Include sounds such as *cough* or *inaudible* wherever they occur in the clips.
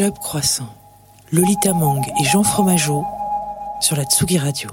Club Croissant, Lolita Mang et Jean Fromageau sur la Tsugi Radio.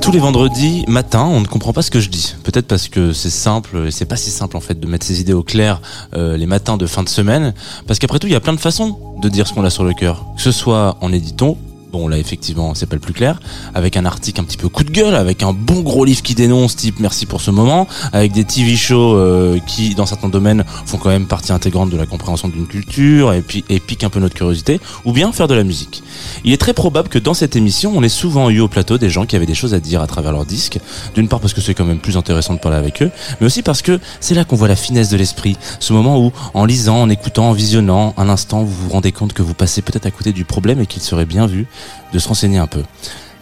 Tous les vendredis matin, on ne comprend pas ce que je dis. Peut-être parce que c'est simple et c'est pas si simple en fait de mettre ses idées au clair euh, les matins de fin de semaine. Parce qu'après tout, il y a plein de façons de dire ce qu'on a sur le cœur. Que ce soit en éditant Bon là effectivement c'est pas le plus clair, avec un article un petit peu coup de gueule, avec un bon gros livre qui dénonce, type merci pour ce moment, avec des TV shows euh, qui dans certains domaines font quand même partie intégrante de la compréhension d'une culture et puis et piquent un peu notre curiosité, ou bien faire de la musique. Il est très probable que dans cette émission on ait souvent eu au plateau des gens qui avaient des choses à dire à travers leur disque, d'une part parce que c'est quand même plus intéressant de parler avec eux, mais aussi parce que c'est là qu'on voit la finesse de l'esprit, ce moment où en lisant, en écoutant, en visionnant, un instant vous vous rendez compte que vous passez peut-être à côté du problème et qu'il serait bien vu de se renseigner un peu.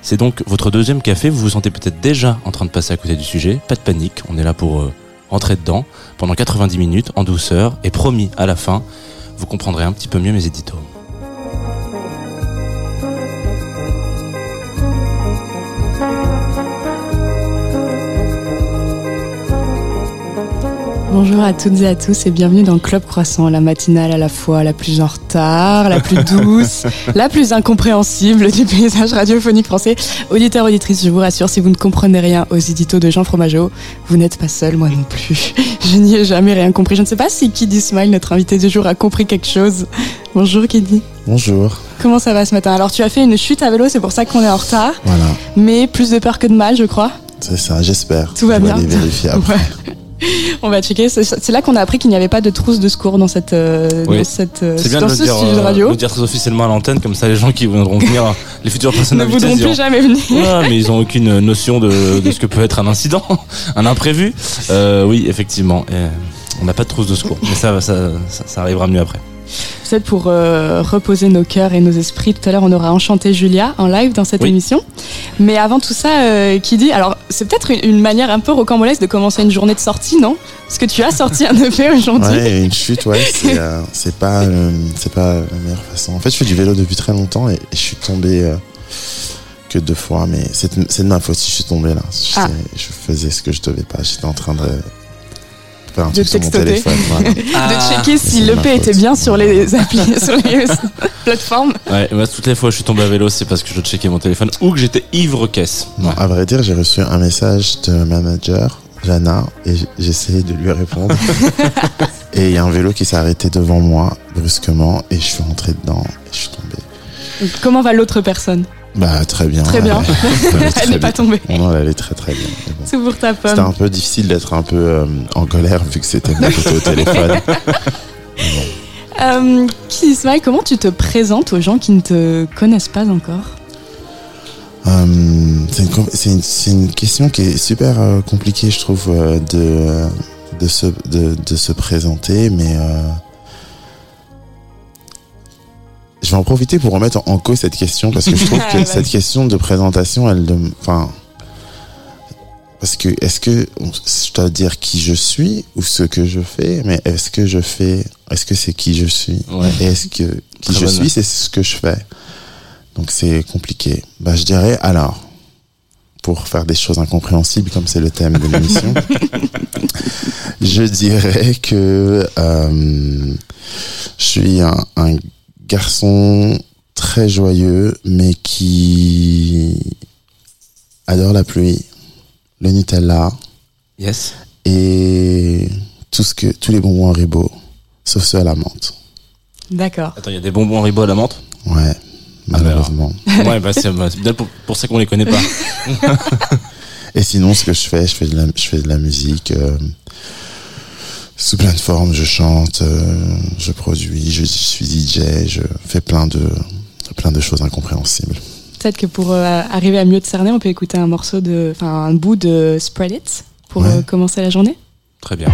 C'est donc votre deuxième café, vous vous sentez peut-être déjà en train de passer à côté du sujet, pas de panique, on est là pour euh, rentrer dedans pendant 90 minutes en douceur et promis à la fin, vous comprendrez un petit peu mieux mes éditos. Bonjour à toutes et à tous et bienvenue dans Club Croissant, la matinale à la fois la plus en retard, la plus *laughs* douce, la plus incompréhensible du paysage radiophonique français. Auditeurs, auditrices, je vous rassure, si vous ne comprenez rien aux éditos de Jean Fromageau, vous n'êtes pas seul, moi non plus. *laughs* Je n'y ai jamais rien compris. Je ne sais pas si Kiddy Smile, notre invité du jour, a compris quelque chose. Bonjour Kiddy. Bonjour. Comment ça va ce matin? Alors tu as fait une chute à vélo, c'est pour ça qu'on est en retard. Voilà. Mais plus de peur que de mal, je crois. C'est ça, j'espère. Tout va Je vais bien. aller vérifier *laughs* après. Ouais. *laughs* On va checker. C'est là qu'on a appris qu'il n'y avait pas de trousse de secours dans cette, euh, Oui. dans cette, euh, C'est bien dans de ce dire, studio de euh, radio. le dire très officiellement à l'antenne, comme ça les gens qui voudront venir, *laughs* les futures personnes ne voudront diront, plus jamais venir. Ouais, mais ils ont aucune notion de, de ce que peut être un incident, *laughs* un imprévu. Euh, oui, effectivement. On n'a pas de trousse de secours, mais ça, ça, ça, ça arrivera mieux après. Peut-être pour euh, reposer nos cœurs et nos esprits. Tout à l'heure, on aura enchanté Julia en live dans cette Oui. émission. Mais avant tout ça, euh, qui dit Alors, c'est peut-être une, une manière un peu rocambolesque de commencer une journée de sortie, non? Parce que tu as sorti un EP aujourd'hui. Ouais, une chute, ouais, *laughs* c'est euh, c'est pas, c'est pas la meilleure façon. En fait, je fais du vélo depuis très longtemps et, et je suis tombé que deux fois, mais c'est de c'est de ma faute si je suis tombé là. Je, Ah. je faisais ce que je devais pas. J'étais en train de faire un De truc sur mon textoter. téléphone. Voilà. *laughs* de checker si ma l'EP était bien sur les *laughs* applis, sur les *laughs* plateformes. Ouais, moi, toutes les fois que je suis tombé à vélo, c'est parce que je checkais mon téléphone ou que j'étais ivre-caisse. Non, à vrai dire, j'ai reçu un message de ma manager, Jana, et j- j'ai essayé de lui répondre. et il y a un vélo qui s'est arrêté devant moi brusquement et je suis rentré dedans et je suis tombé. Comment va l'autre personne? Bah très bien. Très *laughs* bien. Elle, n'est pas tombée. Non, elle allait très très bien. bon. C'est pour ta C'était pomme. un peu difficile d'être un peu euh, en colère vu que c'était au téléphone. *laughs* Euh, Kid Ismail, comment tu te présentes aux gens qui ne te connaissent pas encore? Euh, c'est une, question qui est super euh, compliquée, je trouve, euh, de, de, se, de, de se présenter, mais je vais en profiter pour remettre en cause cette question parce que je trouve *laughs* que Vas-y. cette question de présentation, elle, enfin, parce que est-ce que je dois dire qui je suis ou ce que je fais, mais est-ce que je fais, est-ce que c'est qui je suis? Ouais. et est-ce que qui Très je bonne. suis, c'est ce que je fais. Donc c'est compliqué. Bah je dirais alors, pour faire des choses incompréhensibles comme c'est le thème de l'émission, *laughs* je dirais que euh, je suis un, un garçon très joyeux, mais qui adore la pluie, le Nutella Yes. et tout ce que tous les bonbons Haribo, sauf ceux à la menthe. D'accord. Attends, il y a des bonbons Haribo à la menthe? Ouais, malheureusement. Ouais, bah c'est bah, c'est peut-être pour, pour ça qu'on les connaît pas. *laughs* Et sinon, ce que je fais, je fais de la, je fais de la musique euh, sous plein de formes. Je chante, euh, je produis, je, suis DJ, je fais plein de, plein de choses incompréhensibles. Peut-être que pour euh, arriver à mieux te cerner, on peut écouter un morceau de, enfin un bout de Spread It pour Ouais. euh, commencer la journée? Très bien.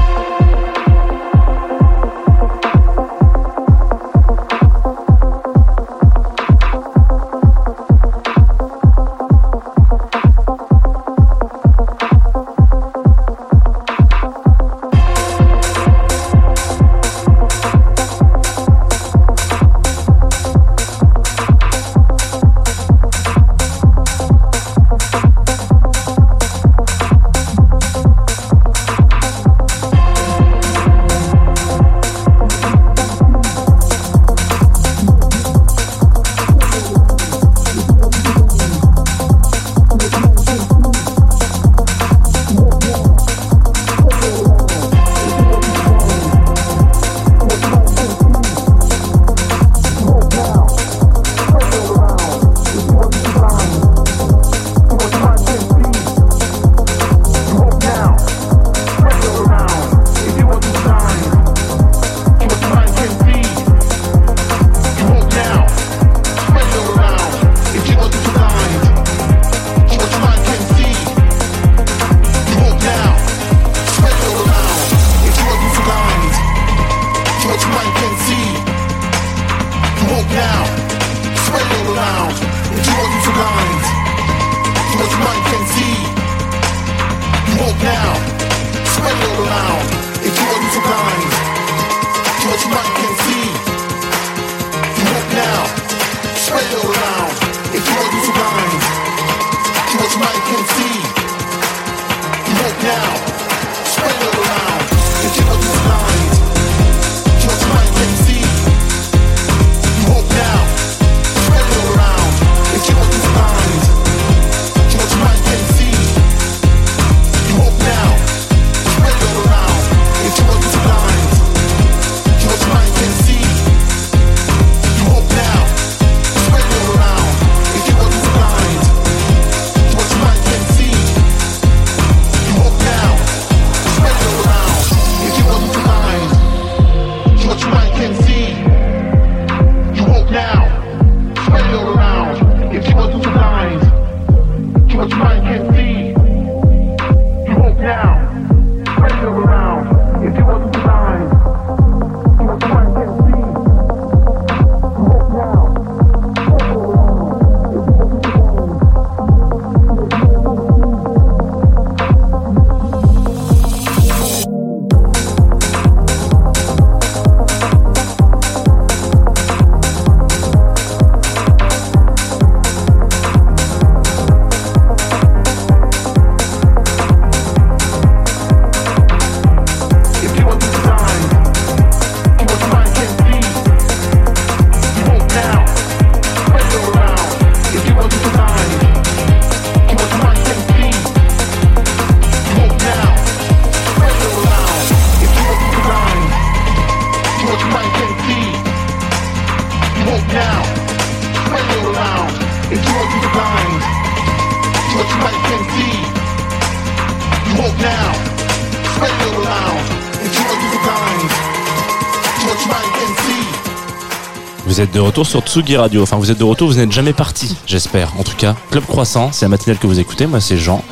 Vous êtes de retour sur Tsugi Radio. Enfin, vous êtes de retour, vous n'êtes jamais parti, j'espère. En tout cas, Club Croissant, c'est la matinale que vous écoutez. Moi, c'est Jean.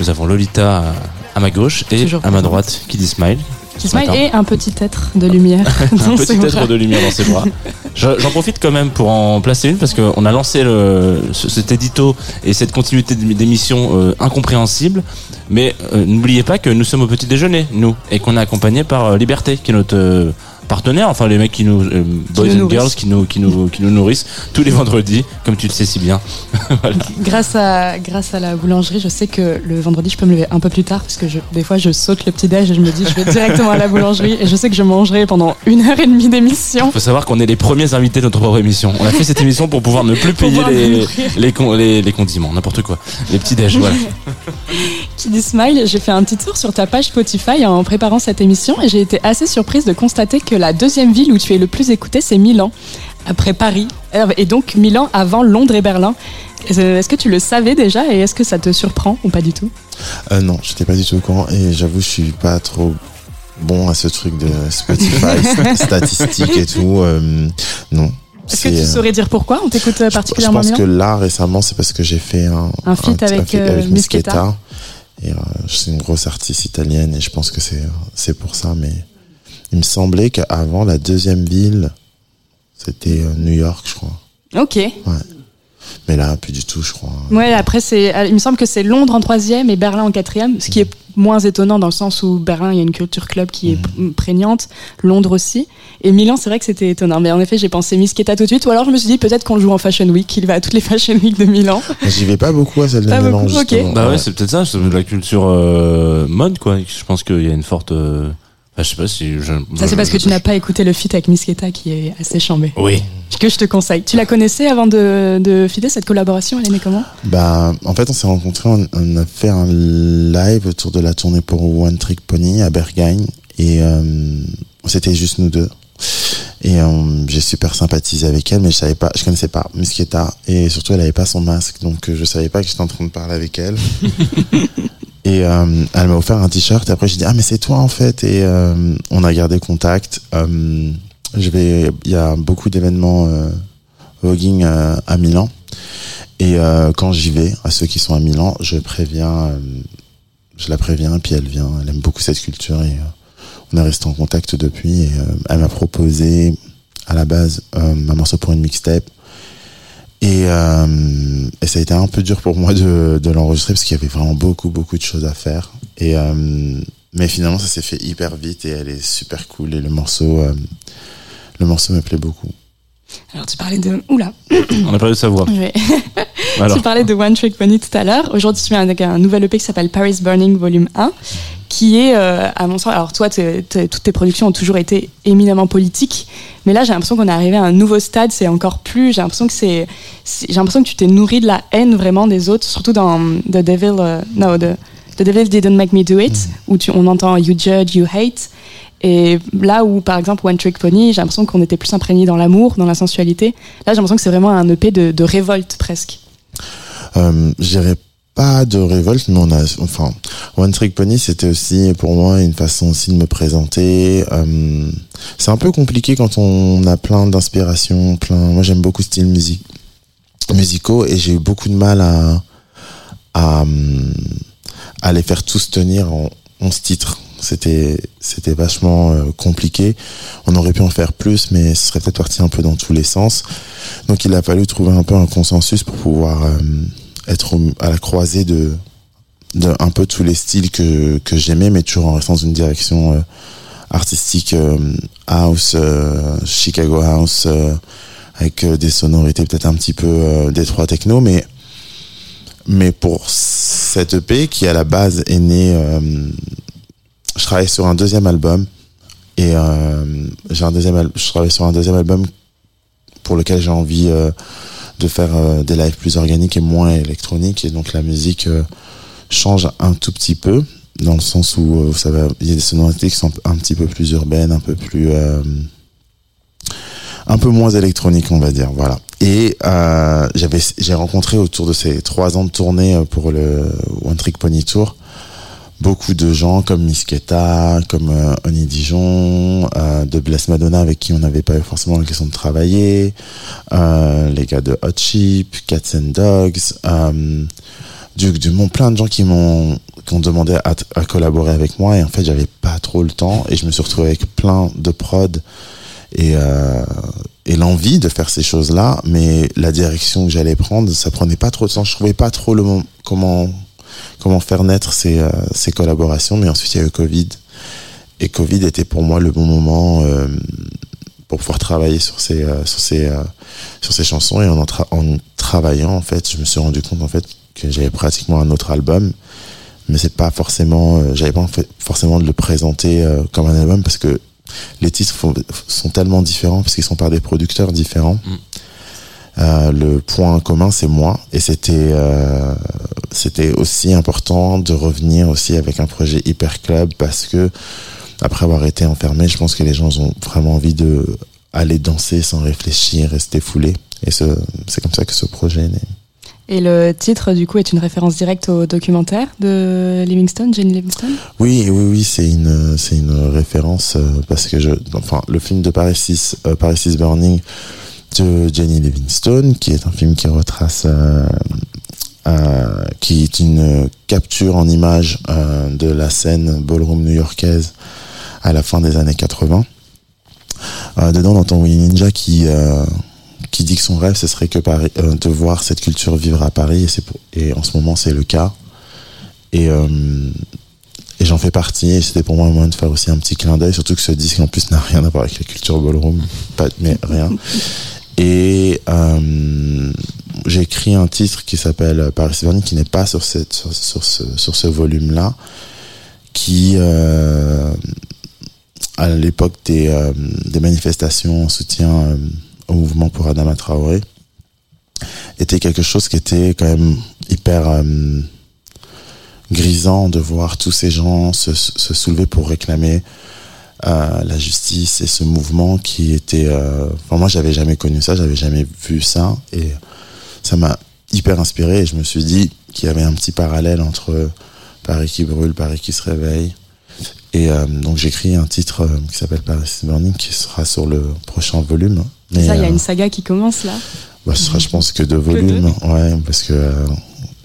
Nous avons Lolita à- à ma gauche et Toujours à ma droite qui dit Smile. Qui matin. smile et un petit être de lumière. *laughs* un petit être de lumière dans ses bras. Je- J'en profite quand même pour en placer une parce qu'on a lancé le, cet édito et cette continuité d'ém- d'émission euh, incompréhensible. Mais euh, n'oubliez pas que nous sommes au petit déjeuner, nous, et qu'on est accompagné par euh, Liberté, qui est notre euh, partenaire, enfin les mecs qui nous, euh, boys nous and girls, qui nous, qui nous, qui nous nourrissent tous les vendredis, comme tu le sais si bien. *laughs* Grâce à, grâce à la boulangerie, je sais que le vendredi, je peux me lever un peu plus tard parce que je, des fois, je saute le petit-déj et je me dis, je vais directement à la boulangerie et je sais que je mangerai pendant une heure et demie d'émission. faut savoir qu'on est les premiers invités de notre propre émission. On a fait cette émission pour pouvoir ne plus payer les, les, con- les, les condiments, n'importe quoi. Les petits déj, voilà. *laughs* Qui dit Smile, j'ai fait un petit tour sur ta page Spotify en préparant cette émission et j'ai été assez surprise de constater que la deuxième ville où tu es le plus écouté, c'est Milan, après Paris. Euh, Et donc Milan avant Londres et Berlin. Est-ce est-ce que tu le savais déjà et est-ce que ça te surprend ou pas du tout? Euh, non, j'étais pas du tout au courant et j'avoue, je suis pas trop bon à ce truc de Spotify, *laughs* statistiques et tout. euh, non. Est-ce que tu euh, saurais dire pourquoi? On t'écoute euh, je- Je particulièrement pense Milan? que là, récemment, c'est parce que j'ai fait un, Un feat avec, feat euh, Miss Misketa. Keta. Et euh, c'est une grosse artiste italienne et je pense que c'est pour ça. Mais il me semblait qu'avant, la deuxième ville, c'était euh, New York, je crois. Ok. Mais là, plus du tout, je crois. Ouais, après, c'est, euh, il me semble que c'est Londres en troisième et Berlin en quatrième, ce qui est moins étonnant dans le sens où Berlin, il y a une culture club qui est p- prégnante, Londres aussi. Et Milan, c'est vrai que c'était étonnant. Mais en effet, j'ai pensé Misketa tout de suite, ou alors je me suis dit peut-être qu'on le joue en Fashion Week, il va à toutes les Fashion Week de Milan. Mais J'y vais pas beaucoup à celle de Pas Milan, beaucoup, ok. justement. Bah ouais, c'est peut-être ça, c'est de la culture euh, mode quoi. Je pense qu'il y a une forte. euh, enfin, je sais pas si. Je, Ça, c'est parce que tu n'as pas écouté le feat avec Misketa qui est assez chambé. Oui. Que je te conseille? Tu la connaissais avant de, de cette collaboration Elle est née comment? Bah, en fait, on s'est rencontrés, on, on a fait un live autour de la tournée pour One Trick Pony à Berghain et euh, c'était juste nous deux. Et euh, j'ai super sympathisé avec elle, mais je savais pas, je connaissais pas Misketa et surtout elle avait pas son masque, donc euh, je savais pas que j'étais en train de parler avec elle. *laughs* et euh, elle m'a offert un t-shirt. Après j'ai dit ah mais c'est toi en fait. Et euh, on a gardé contact. Euh, il y a beaucoup d'événements voguing à Milan. Et quand j'y vais, à ceux qui sont à Milan, je préviens, je la préviens, puis elle vient. Elle aime beaucoup cette culture et on est resté en contact depuis. Et elle m'a proposé à la base un morceau pour une mixtape. Et, euh, et ça a été un peu dur pour moi de, de l'enregistrer parce qu'il y avait vraiment beaucoup, beaucoup de choses à faire. Et, euh, mais finalement, ça s'est fait hyper vite et elle est super cool. Et le morceau, euh, le morceau me plaît beaucoup. Alors, tu parlais de. Oula *coughs* On a parlé de sa voix. je vais- Alors. *laughs* Tu parlais de One Trick Pony tout à l'heure. Aujourd'hui, tu viens avec un nouvel EP qui s'appelle Paris Burning Volume 1, qui est, euh, à mon sens, alors toi, t'es- t'es- toutes tes productions ont toujours été éminemment politiques, mais là, j'ai l'impression qu'on est arrivé à un nouveau stade. C'est encore plus. J'ai l'impression que c'est, j'ai l'impression que tu t'es nourri de la haine vraiment des autres, surtout dans The Devil, euh, no, the, The Devil Didn't Make Me Do It, où tu, on entend You Judge, You Hate. Et là où, par exemple, One Trick Pony, j'ai l'impression qu'on était plus imprégné dans l'amour, dans la sensualité. Là, j'ai l'impression que c'est vraiment un EP de, de révolte presque. Euh, je dirais pas de révolte, mais on a, enfin, One Trick Pony, c'était aussi pour moi une façon aussi de me présenter. Euh, c'est un peu compliqué quand on a plein d'inspirations, plein. Moi, j'aime beaucoup style musique, musicaux, et j'ai eu beaucoup de mal à, à, hum, à les faire tous tenir en 11 titres. C'était, c'était vachement euh, compliqué. On aurait pu en faire plus, mais ce serait peut-être parti un peu dans tous les sens. Donc, il a fallu trouver un peu un consensus pour pouvoir euh, être à la croisée de, un peu tous les styles que, que j'aimais, mais toujours en restant dans une direction euh, artistique euh, house, euh, Chicago house, avec des sonorités peut-être un petit peu Détroit techno, mais mais pour cette EP qui à la base est née, je travaille sur un deuxième album et j'ai un deuxième, je travaille sur un deuxième album pour lequel j'ai envie de faire euh, des lives plus organiques et moins électroniques et donc la musique euh, change un tout petit peu dans le sens où euh, ça va il y a des sonorités qui sont un petit peu plus urbaines un peu plus un peu moins électronique, on va dire. Voilà. Et j'avais, j'ai rencontré autour de ces trois ans de tournée pour le One Trick Pony Tour beaucoup de gens comme Misketa, comme euh, Oni Dijon, euh, de Bless Madonna avec qui on n'avait pas eu forcément l'occasion de travailler, euh, les gars de Hot Chip, Cats and Dogs, euh, Duke Dumont, plein de gens qui m'ont qui ont demandé à, collaborer avec moi et en fait j'avais pas trop le temps et je me suis retrouvé avec plein de prod et et l'envie de faire ces choses là mais la direction que j'allais prendre ça prenait pas trop de temps. Je trouvais pas trop le comment comment faire naître ces, euh, ces collaborations. Mais ensuite, il y a eu Covid. Et Covid était pour moi le bon moment euh, pour pouvoir travailler sur ces, euh, sur ces, sur ces chansons. Et en, en travaillant, en fait, je me suis rendu compte en fait que j'avais pratiquement un autre album. Mais c'est pas forcément, j'avais pas forcément de le présenter comme un album parce que les titres sont tellement différents parce qu'ils sont par des producteurs différents. Mm. Euh, le point commun, c'est moi, et c'était euh, c'était aussi important de revenir aussi avec un projet hyper club parce que après avoir été enfermé, je pense que les gens ont vraiment envie de aller danser sans réfléchir, rester foulé. Et ce- c'est comme ça que ce projet est né. Et le titre, du coup, est une référence directe au documentaire de Livingstone, Jane Livingstone? Oui, oui, oui, c'est une, c'est une référence euh, parce que je, enfin, le film de Paris 6, euh, Paris 6 Burning de Jenny Livingstone, qui est un film qui retrace, euh, euh, qui est une capture en image euh, de la scène ballroom new-yorkaise à la fin des années 80. Euh, dedans, on entend Willy Ninja qui qui dit que son rêve, ce serait que Paris, de voir cette culture vivre à Paris, et en ce moment, c'est le cas. Et et j'en fais partie, et c'était pour moi un moyen de faire aussi un petit clin d'œil, surtout que ce disque en plus n'a rien à voir avec la culture ballroom, pas, mais rien. Et euh, j'ai écrit un titre qui s'appelle Paris Burning, qui n'est pas sur, ce, sur ce volume-là, qui, euh, à l'époque des, euh, manifestations en soutien euh, au mouvement pour Adama Traoré, était quelque chose qui était quand même hyper euh, grisant de voir tous ces gens se, soulever pour réclamer euh, la justice et ce mouvement qui était euh, enfin moi j'avais jamais connu ça j'avais jamais vu ça et ça m'a hyper inspiré et je me suis dit qu'il y avait un petit parallèle entre Paris qui brûle Paris qui se réveille et euh, donc j'écris un titre euh, qui s'appelle Paris is Burning qui sera sur le prochain volume C'est ça, il y a euh, une saga qui commence là. bah, ce sera je pense que deux volumes ouais parce que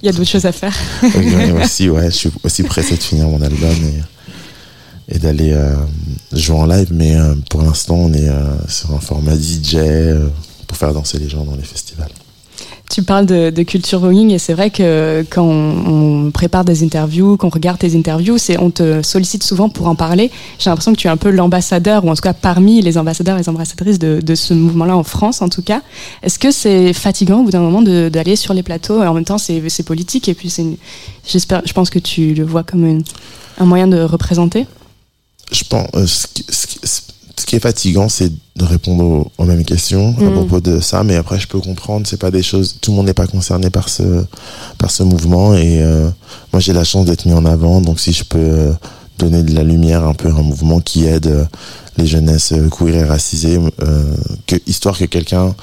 Il y a d'autres choses à faire. Ouais, aussi, ouais, je suis *laughs* aussi pressé de finir mon album et, et d'aller euh, jouer en live, mais euh, pour l'instant, on est euh, sur un format DJ pour faire danser les gens dans les festivals. Tu parles de, culture voguing et c'est vrai que quand on, prépare des interviews, qu'on regarde tes interviews, c'est on te sollicite souvent pour en parler. J'ai l'impression que tu es un peu l'ambassadeur ou en tout cas parmi les ambassadeurs et les ambassadrices de, ce mouvement-là en France en tout cas. Est-ce que c'est fatigant au bout d'un moment d'aller sur les plateaux et en même temps c'est politique et puis c'est j'espère je pense que tu le vois comme un moyen de représenter? Je pense, euh, ce, qui, ce qui- ce qui est fatigant, c'est de répondre aux, aux mêmes questions à Mm. propos de ça, mais après, je peux comprendre, c'est pas des choses, tout le monde n'est pas concerné par ce, par ce mouvement, et euh, moi, j'ai la chance d'être mis en avant, donc si je peux euh, donner de la lumière un peu à un mouvement qui aide euh, les jeunesses queer et racisées, euh, que, histoire que quelqu'un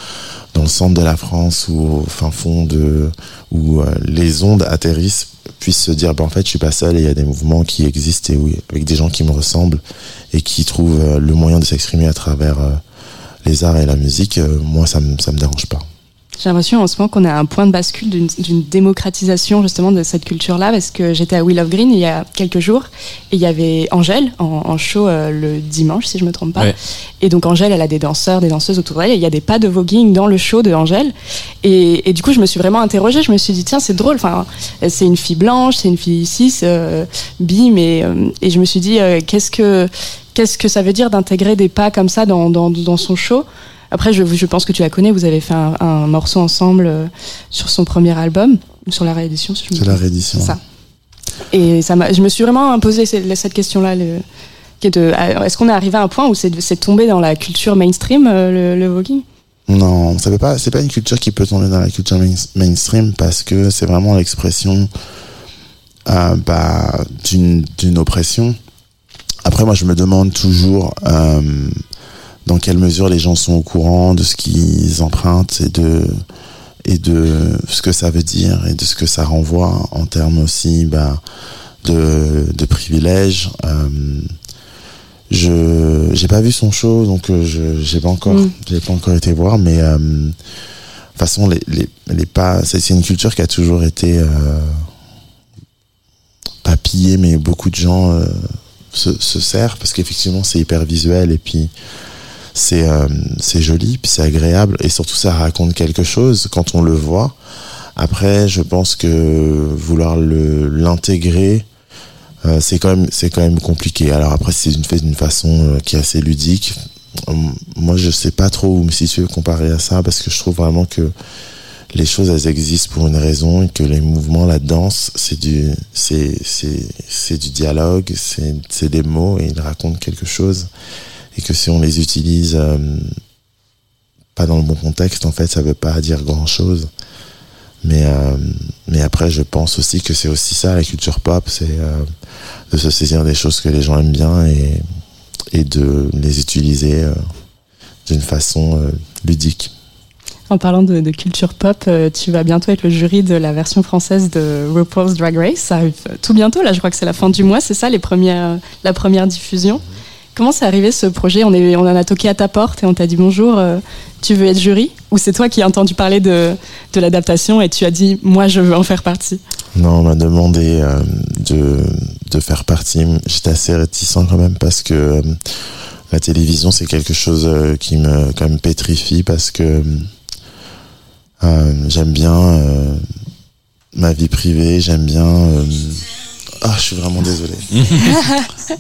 dans le centre de la France ou au fin fond de où euh, les ondes atterrissent puisse se dire bah, en fait je suis pas seul et il y a des mouvements qui existent et oui avec des gens qui me ressemblent et qui trouvent euh, le moyen de s'exprimer à travers euh, les arts et la musique euh, moi ça me ça me dérange pas J'ai l'impression en ce moment qu'on a un point de bascule d'une démocratisation justement de cette culture-là parce que j'étais à Will of Green il y a quelques jours et il y avait Angèle en, en show euh, le dimanche si je me trompe pas. Ouais. Et donc Angèle, elle a des danseurs, des danseuses autour d'elle et il y a des pas de voguing dans le show de Angèle. Et, et du coup, je me suis vraiment interrogée. Je me suis dit tiens, c'est drôle. Enfin, c'est une fille blanche, c'est une fille cis, euh, bi, mais euh, et je me suis dit euh, qu'est-ce que qu'est-ce que ça veut dire d'intégrer des pas comme ça dans dans, dans son show? Après, je, je pense que tu la connais. Vous avez fait un, un morceau ensemble euh, sur son premier album, sur la réédition. Si je me c'est la réédition ça. Et ça je me suis vraiment posé cette, cette question-là. qui est de, euh, est-ce qu'on est arrivé à un point où c'est, c'est tombé dans la culture mainstream, euh, le, le voguing? Non ça peut pas c'est pas une culture qui peut tomber dans la culture main- mainstream parce que c'est vraiment l'expression euh, bah, d'une d'une oppression après moi je me demande toujours euh, dans quelle mesure les gens sont au courant de ce qu'ils empruntent et de et de ce que ça veut dire et de ce que ça renvoie en termes aussi bah, de, de privilèges. Euh, je j'ai pas vu son show donc euh, je j'ai pas encore Mm. j'ai pas encore été voir mais euh, de toute façon les les, les pas c'est c'est une culture qui a toujours été euh, pas pillée mais beaucoup de gens euh, se, se servent parce qu'effectivement c'est hyper visuel et puis c'est euh, c'est joli puis c'est agréable et surtout ça raconte quelque chose quand on le voit. Après je pense que vouloir l'intégrer euh, c'est quand même c'est quand même compliqué. Alors après c'est une fait d'une façon euh, qui est assez ludique. Hum, moi je sais pas trop où me situer comparé à ça parce que je trouve vraiment que les choses elles existent pour une raison et que les mouvements la danse c'est du c'est c'est c'est du dialogue c'est c'est des mots et ils racontent quelque chose et que si on les utilise euh, pas dans le bon contexte en fait ça veut pas dire grand chose mais euh, mais après je pense aussi que c'est aussi ça la culture pop c'est euh, de se saisir des choses que les gens aiment bien et et de les utiliser d'une façon ludique En parlant de, de culture pop, tu vas bientôt être le jury de la version française de RuPaul's Drag Race. Ça arrive tout bientôt, là je crois que c'est la fin du mois, c'est ça les premières, la première diffusion. Comment c'est arrivé ce projet on, en a toqué à ta porte et on t'a dit bonjour, euh, tu veux être jury Ou c'est toi qui as entendu parler de, l'adaptation et tu as dit moi je veux en faire partie Non, on m'a demandé euh, de, faire partie. J'étais assez réticent quand même parce que euh, la télévision, c'est quelque chose qui me pétrifie parce que j'aime bien ma vie privée, j'aime bien. Euh, Ah, je suis vraiment désolé. *laughs*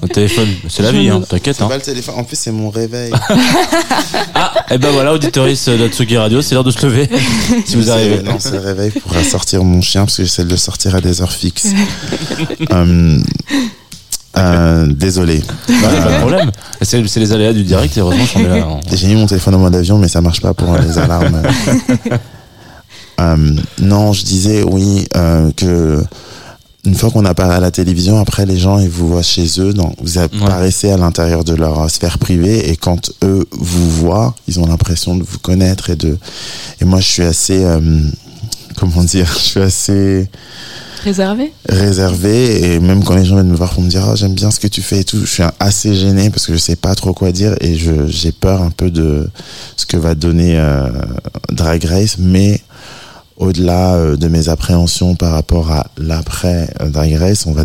Au téléphone, c'est la vie, hein, t'inquiète. C'est Hein. pas le téléphone, en plus c'est mon réveil. *laughs* Ah, et ben voilà, auditoris d'Atsugi Radio, c'est l'heure de se lever, *laughs* si vous arrivez. Non, c'est le réveil pour sortir mon chien parce que j'essaie de le sortir à des heures fixes. Euh, euh, désolé. Bah, pas de problème. C'est les aléas du direct et heureusement qu'on est là. en- J'ai mis mon téléphone en mode avion, mais ça marche pas pour les alarmes. Euh, non, je disais oui euh, que une fois qu'on apparaît à la télévision, après les gens ils vous voient chez eux, donc vous apparaissez à l'intérieur de leur sphère privée et quand eux vous voient, ils ont l'impression de vous connaître et de. Et moi, je suis assez, euh, comment dire, *laughs* je suis assez Réservé réservé et même quand les gens viennent me voir pour me dire oh, j'aime bien ce que tu fais et tout je suis assez gêné parce que je sais pas trop quoi dire et je j'ai peur un peu de ce que va donner euh, Drag Race mais au-delà euh, de mes appréhensions par rapport à l'après Drag on va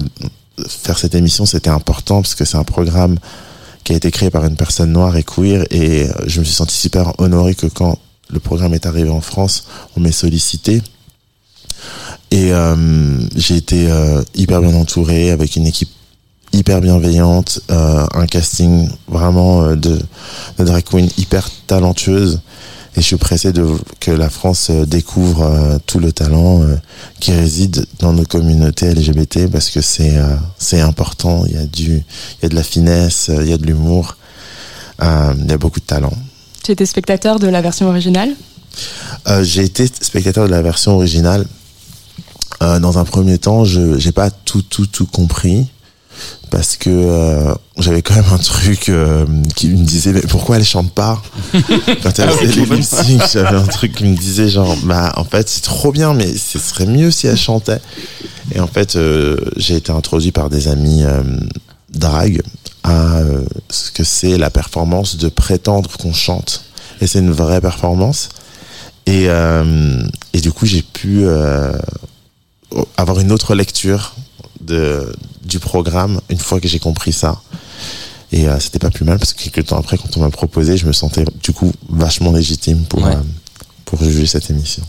faire cette émission c'était important parce que c'est un programme qui a été créé par une personne noire et queer et euh, je me suis senti super honoré que quand le programme est arrivé en France on m'ait sollicité et euh, j'ai été hyper bien entouré avec une équipe hyper bienveillante, un casting vraiment de, de drag queen hyper talentueuse. Et je suis pressé de que la France euh, découvre euh, tout le talent euh, qui réside dans nos communautés LGBT parce que c'est euh, c'est important. Il y a du il y a de la finesse, il y a de l'humour, il y a beaucoup de talent. Tu étais spectateur de la version originale? J'ai été spectateur de la version originale. Dans un premier temps, je j'ai pas tout tout tout compris parce que euh, j'avais quand même un truc euh, qui me disait mais pourquoi elle chante pas *laughs* quand elle faisait les lip j'avais un truc qui me disait genre bah en fait c'est trop bien mais ce serait mieux si elle chantait. Et en fait euh, j'ai été introduit par des amis drag à ce que c'est la performance de prétendre qu'on chante. Et c'est une vraie performance. Et et du coup j'ai pu avoir une autre lecture de, du programme une fois que j'ai compris ça. Et euh, c'était pas plus mal parce que quelques temps après, quand on m'a proposé, je me sentais du coup vachement légitime pour, Ouais. euh, pour juger cette émission.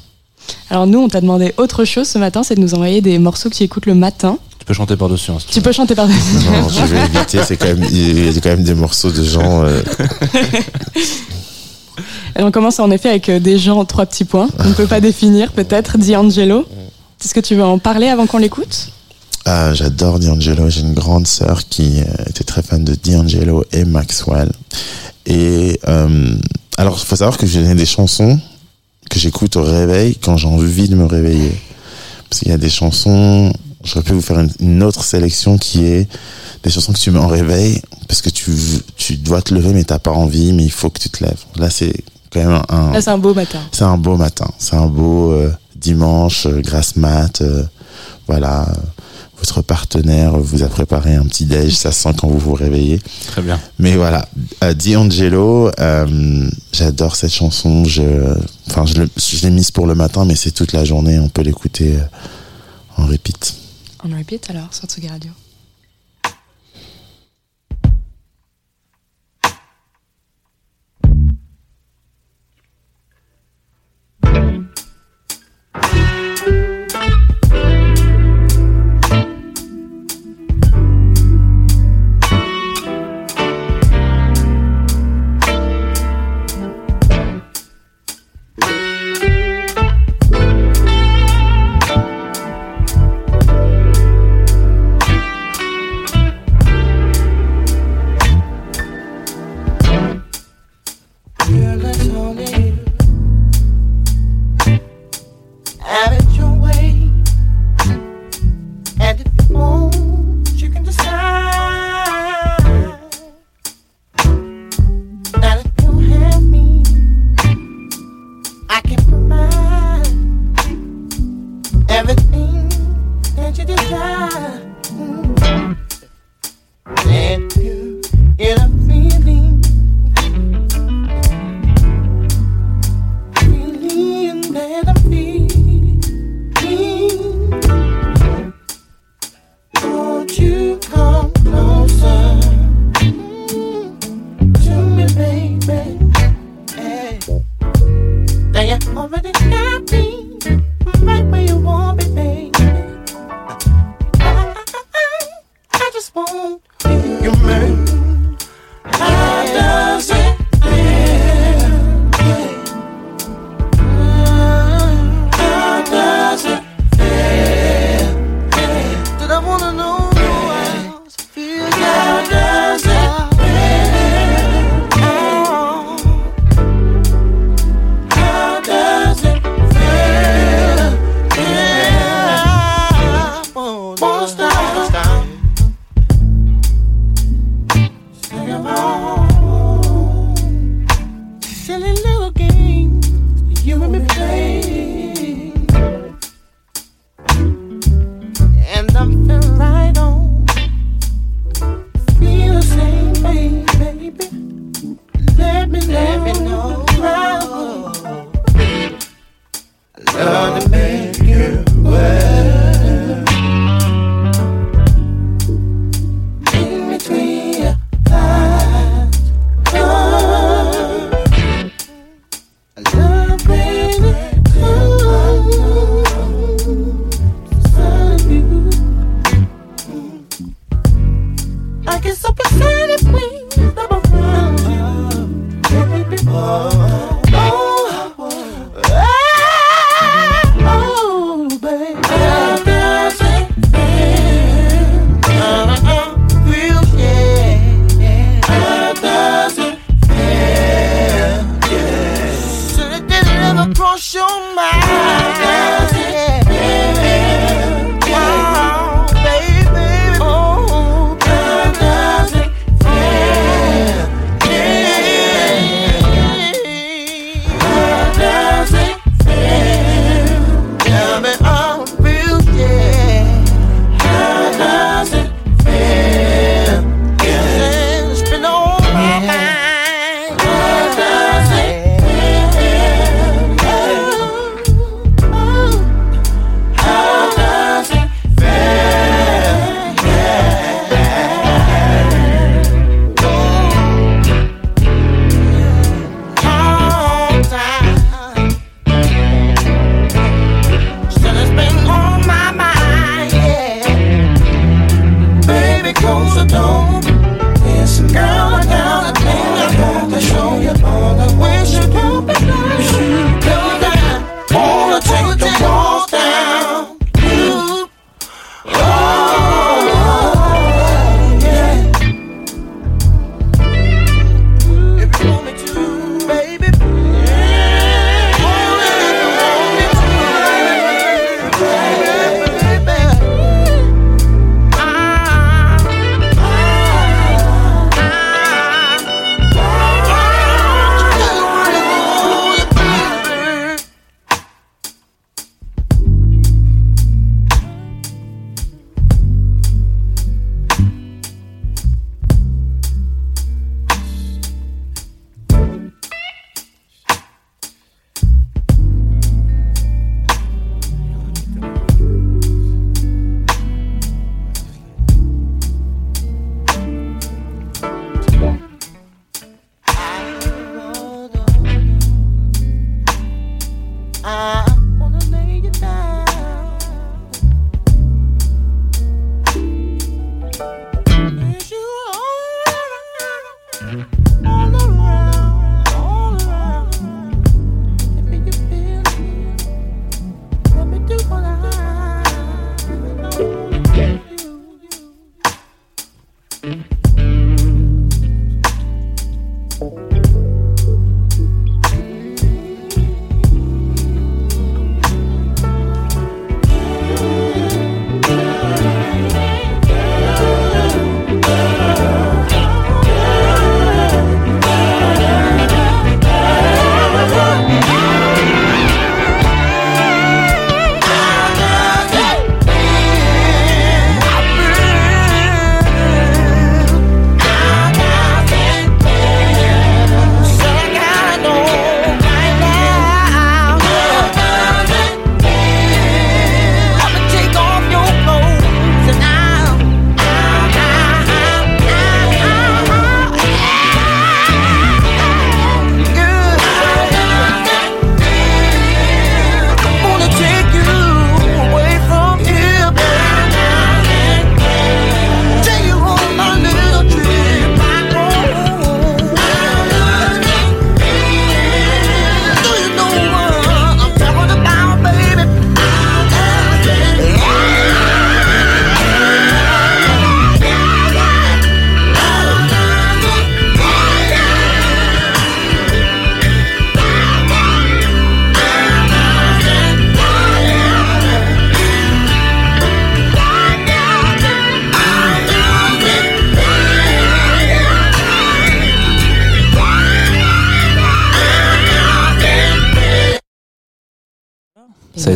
Alors nous, on t'a demandé autre chose ce matin, c'est de nous envoyer des morceaux que tu écoutes le matin. Tu peux chanter par-dessus. hein, si tu Tu veux. peux chanter par-dessus. Non, je vais éviter, c'est quand même, il y a quand même des morceaux de gens. euh, *laughs* Et on commence en effet avec des gens, trois petits points. On ne peut pas définir peut-être. D'Angelo. Est-ce que tu veux en parler avant qu'on l'écoute? Ah, J'adore D'Angelo. J'ai une grande sœur qui euh, était très fan de D'Angelo et Maxwell. Et euh, alors, il faut savoir que j'ai des chansons que j'écoute au réveil quand j'ai envie de me réveiller. Parce qu'il y a des chansons j'aurais pu vous faire une, une autre sélection qui est des chansons que tu mets en réveil parce que tu, tu dois te lever mais t'as pas envie, mais il faut que tu te lèves. Là, c'est quand même un, Là, c'est un beau matin. c'est un beau matin. C'est un beau euh, dimanche, euh, grasse mat. euh, voilà. Votre partenaire vous a préparé un petit déj, ça se sent quand vous vous réveillez. Très bien. Mais voilà, euh, D'Angelo, euh, j'adore cette chanson. Je, enfin, je, l'ai mise pour le matin, mais c'est toute la journée. On peut l'écouter euh, en repeat. On repeat alors sur Tsugi Radio.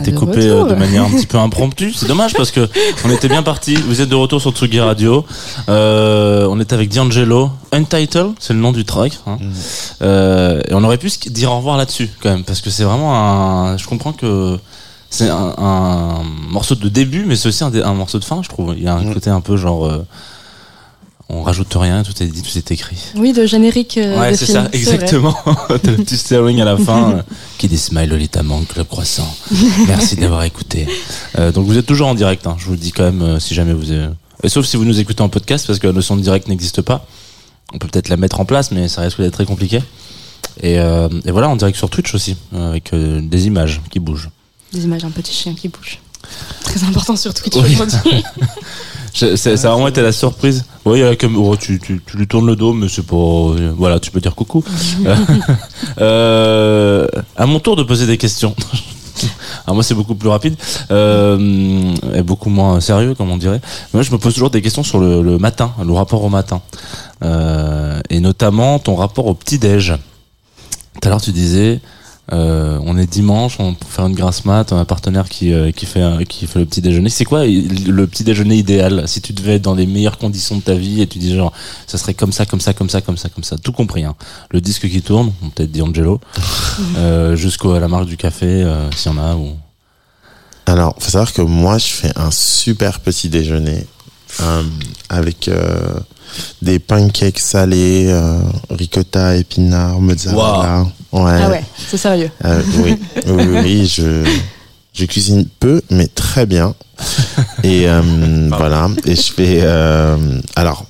Été de coupé retour. euh, de manière un petit peu *laughs* impromptue. C'est dommage parce que on était bien parti. Vous êtes de retour sur Tsugi Radio. Euh, on était avec D'Angelo. Untitled, c'est le nom du track. hein. Mhm. Euh, et on aurait pu dire au revoir là-dessus quand même parce que c'est vraiment un. Je comprends que c'est un, un morceau de début, mais c'est aussi un, morceau de fin. Je trouve. Il y a un Mhm. côté un peu genre. euh, on rajoute rien, tout est dit, tout est écrit. Oui, de générique. euh, Ouais, c'est ça, exactement. T'as *laughs* le *laughs* petit steering à la fin euh, qui dit Smile Lolita Monk, Club Croissant. *laughs* Merci d'avoir écouté. Euh, donc vous êtes toujours en direct, hein, je vous le dis quand même, euh, si jamais vous. euh, et sauf si vous nous écoutez en podcast, parce que la notion de direct n'existe pas. On peut peut-être la mettre en place, mais ça risque d'être très compliqué. Et, euh, et voilà, en direct sur Twitch aussi, euh, avec euh, des images qui bougent. Des images d'un petit chien qui bouge. Très important sur Twitch Oui. aujourd'hui. C'est- ça a vraiment été la surprise. Oui, comme, oh, tu, tu, tu lui tournes le dos, mais c'est pas. euh, Voilà, tu peux dire coucou. *laughs* euh, à mon tour de poser des questions. *laughs* Alors moi c'est beaucoup plus rapide euh, et beaucoup moins sérieux comme on dirait. Moi je me pose toujours des questions sur le, le matin, le rapport au matin Euh, et notamment ton rapport au petit déj. Tout à l'heure tu disais euh, on est dimanche, on peut faire une grasse mat, on a un partenaire qui euh, qui fait un- qui fait le petit déjeuner. C'est quoi le petit déjeuner idéal? Si tu devais être dans les meilleures conditions de ta vie et tu dis genre ça serait comme ça, comme ça, comme ça, comme ça, comme ça, tout compris. Hein. Le disque qui tourne, on peut-être D'Angelo, *laughs* euh, jusqu'à la marque du café euh, s'il y en a ou Alors, faut savoir que moi, je fais un super petit déjeuner avec euh, des pancakes salés, euh, ricotta, épinards, mozzarella. Ouais. Ah ouais, c'est sérieux. Euh, oui, *laughs* oui, oui, oui, je, je cuisine peu, mais très bien. Et euh, *laughs* voilà. Et je fais. euh, alors,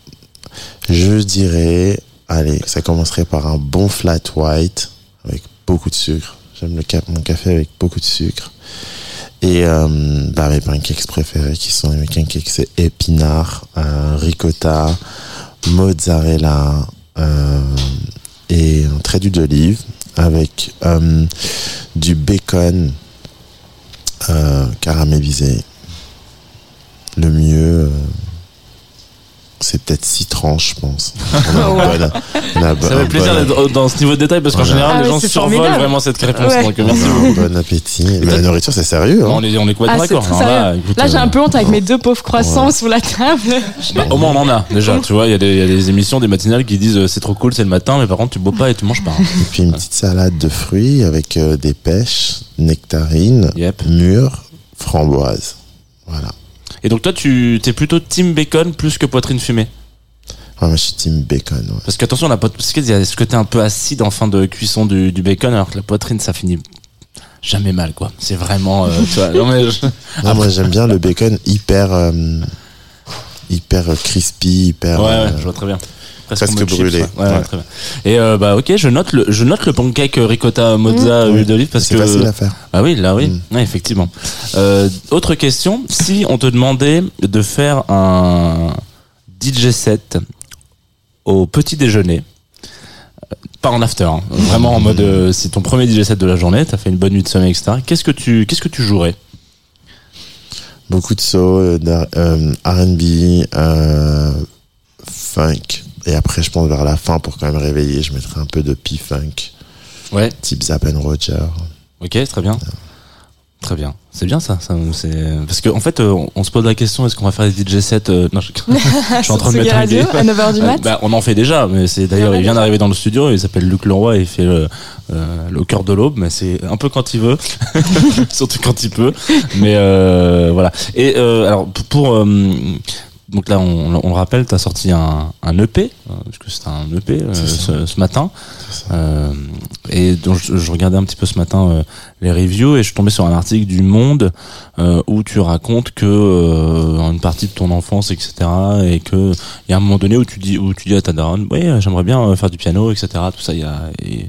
je dirais, allez, ça commencerait par un bon flat white avec beaucoup de sucre. J'aime le ca- mon café avec beaucoup de sucre. Et euh, bah, mes pancakes préférés qui sont mes pancakes, c'est épinards, euh, ricotta, mozzarella euh, et un trait d'huile d'olive avec euh, du bacon caramélisé. Le mieux, c'est peut-être tranches, je pense. *laughs* On a un bon- on a Ça fait plaisir bon- d'être dans ce niveau de détail parce qu'en Voilà. général Ah les ouais, gens survolent formidable. vraiment cette réponse. Ouais. Donc merci beaucoup. bon appétit. Mais la nourriture, c'est sérieux. hein. On est, on est complètement Ah, d'accord. là, Là, j'ai euh, un peu honte avec mes deux pauvres croissants Ouais. sous la table. bah, au moins on en a déjà. Tu vois, il y, a des- il y a des émissions, des matinales qui disent euh, c'est trop cool, c'est le matin, mais par contre tu bois pas et tu manges pas. hein. Et puis une petite salade de fruits avec euh, des pêches, nectarines, Yep. mûres, framboises. Voilà. Et donc toi, tu t'es plutôt team bacon plus que poitrine fumée. Ah, moi, je suis team bacon. ouais. Parce qu'attention, la pot- parce qu'il y a ce côté un peu acide en fin de cuisson du, du bacon, alors que la poitrine, ça finit jamais mal, quoi. C'est vraiment, euh, tu vois. Non, mais je- *laughs* Non, moi, j'aime bien le bacon hyper, euh, hyper crispy, hyper. Ouais, ouais, euh, je vois très bien. Presque chips, brûlé. ouais. Ouais, ouais, Ouais. très bien. Et euh, bah ok, je note le, je note le pancake ricotta mozza Mmh. huile d'olive parce c'est que facile à faire. ah oui, là oui, Mm. Ouais, effectivement. Euh, autre question, si on te demandait de faire un DJ set au petit déjeuner, euh, pas en after, hein, *laughs* vraiment en mode euh, c'est ton premier DJ set de la journée, t'as fait une bonne nuit de sommeil, etc. Qu'est-ce que tu, qu'est-ce que tu jouerais? Beaucoup de soul, euh, R&B, euh, funk. Et après, je pense vers la fin, pour quand même réveiller, je mettrai un peu de P-funk, Ouais. type and Roger. Ok, très bien. Très bien. C'est bien ça. ça c'est parce que en fait, euh, on, on se pose la question est-ce qu'on va faire des DJ sets euh, Non, je, *laughs* je suis en train de mettre Radio, à 9h du Euh, mat. bah, on en fait déjà, mais c'est d'ailleurs, il vient d'arriver dans le studio, il s'appelle Luc Leroy, il fait le, euh, le cœur de l'aube, mais c'est un peu quand il veut, *laughs* surtout quand il peut. Mais euh, voilà. Et euh, alors pour, pour, euh, donc là, on, on le rappelle, tu as sorti un, un EP, euh, parce que c'est un EP euh, ce, ce matin. Euh, et donc je, je regardais un petit peu ce matin euh, les reviews et je suis tombé sur un article du Monde euh, où tu racontes que euh, une partie de ton enfance, etc. Et que il y a un moment donné où tu dis où tu dis à ta daronne, oui, j'aimerais bien faire du piano, etc. Tout ça, il y a et,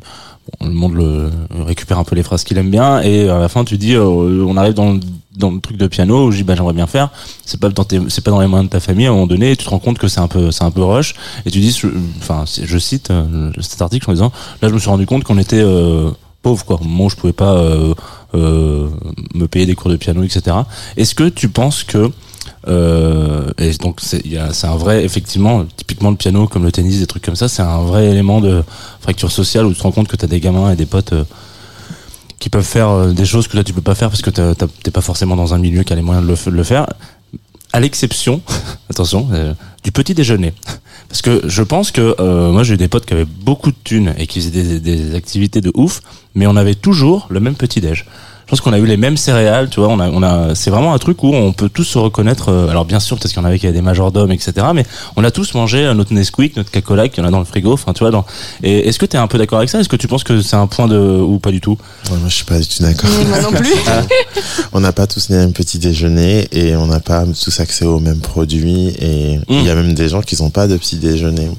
le monde le récupère un peu les phrases qu'il aime bien et à la fin tu dis, euh, on arrive dans le, dans le truc de piano où je bah j'aimerais bien faire. C'est pas dans tes, c'est pas dans les moyens de ta famille. À un moment donné, tu te rends compte que c'est un peu c'est un peu rush et tu dis, enfin je cite euh, cet article en disant, là je me suis rendu compte qu'on était euh, pauvre quoi. Au moment où je pouvais pas euh, me payer des cours de piano, etc. Est-ce que tu penses que euh, et donc c'est un vrai effectivement typiquement le piano comme le tennis des trucs comme ça c'est un vrai élément de fracture sociale où tu te rends compte que tu as des gamins et des potes euh, qui peuvent faire euh, des choses que toi tu peux pas faire parce que t'es pas forcément dans un milieu qui a les moyens de le, faire. À l'exception, *laughs* attention, euh, du petit déjeuner. Parce que je pense que moi j'ai eu des potes qui avaient beaucoup de thunes et qui faisaient des, des activités de ouf, mais on avait toujours le même petit déj. Je pense qu'on a eu les mêmes céréales, tu vois. On a, on a, c'est vraiment un truc où on peut tous se reconnaître. euh, alors bien sûr, peut-être qu'il y en avait qui avaient des majordomes, etc. Mais on a tous mangé euh, notre Nesquik, notre Coca-Cola qu'il y en a dans le frigo. Enfin, tu vois. Dans... Et est-ce que tu es un peu d'accord avec ça? Est-ce que tu penses que c'est un point de ou pas du tout? Ouais, moi, je suis pas du tout d'accord. Moi non plus. *laughs* on n'a pas tous les mêmes petits déjeuners et on n'a pas tous accès aux mêmes produits et il y a même des gens qui n'ont pas de petit déjeuner.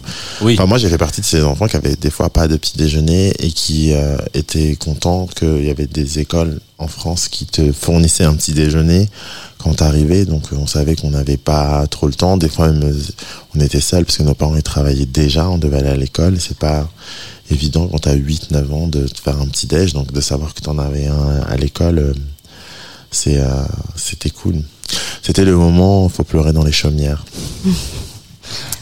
Oui. Enfin, moi, j'ai fait partie de ces enfants qui avaient des fois pas de petit déjeuner et qui euh, étaient contents qu'il y avait des écoles en France qui te fournissaient un petit déjeuner quand t'arrivais. Donc, euh, on savait qu'on n'avait pas trop le temps. Des fois, même, euh, on était seuls parce que nos parents travaillaient déjà. On devait aller à l'école. C'est pas évident quand t'as 8, 9 ans de te faire un petit déj. Donc, de savoir que t'en avais un à l'école, euh, c'était cool. C'était le moment faut pleurer dans les chaumières. *laughs*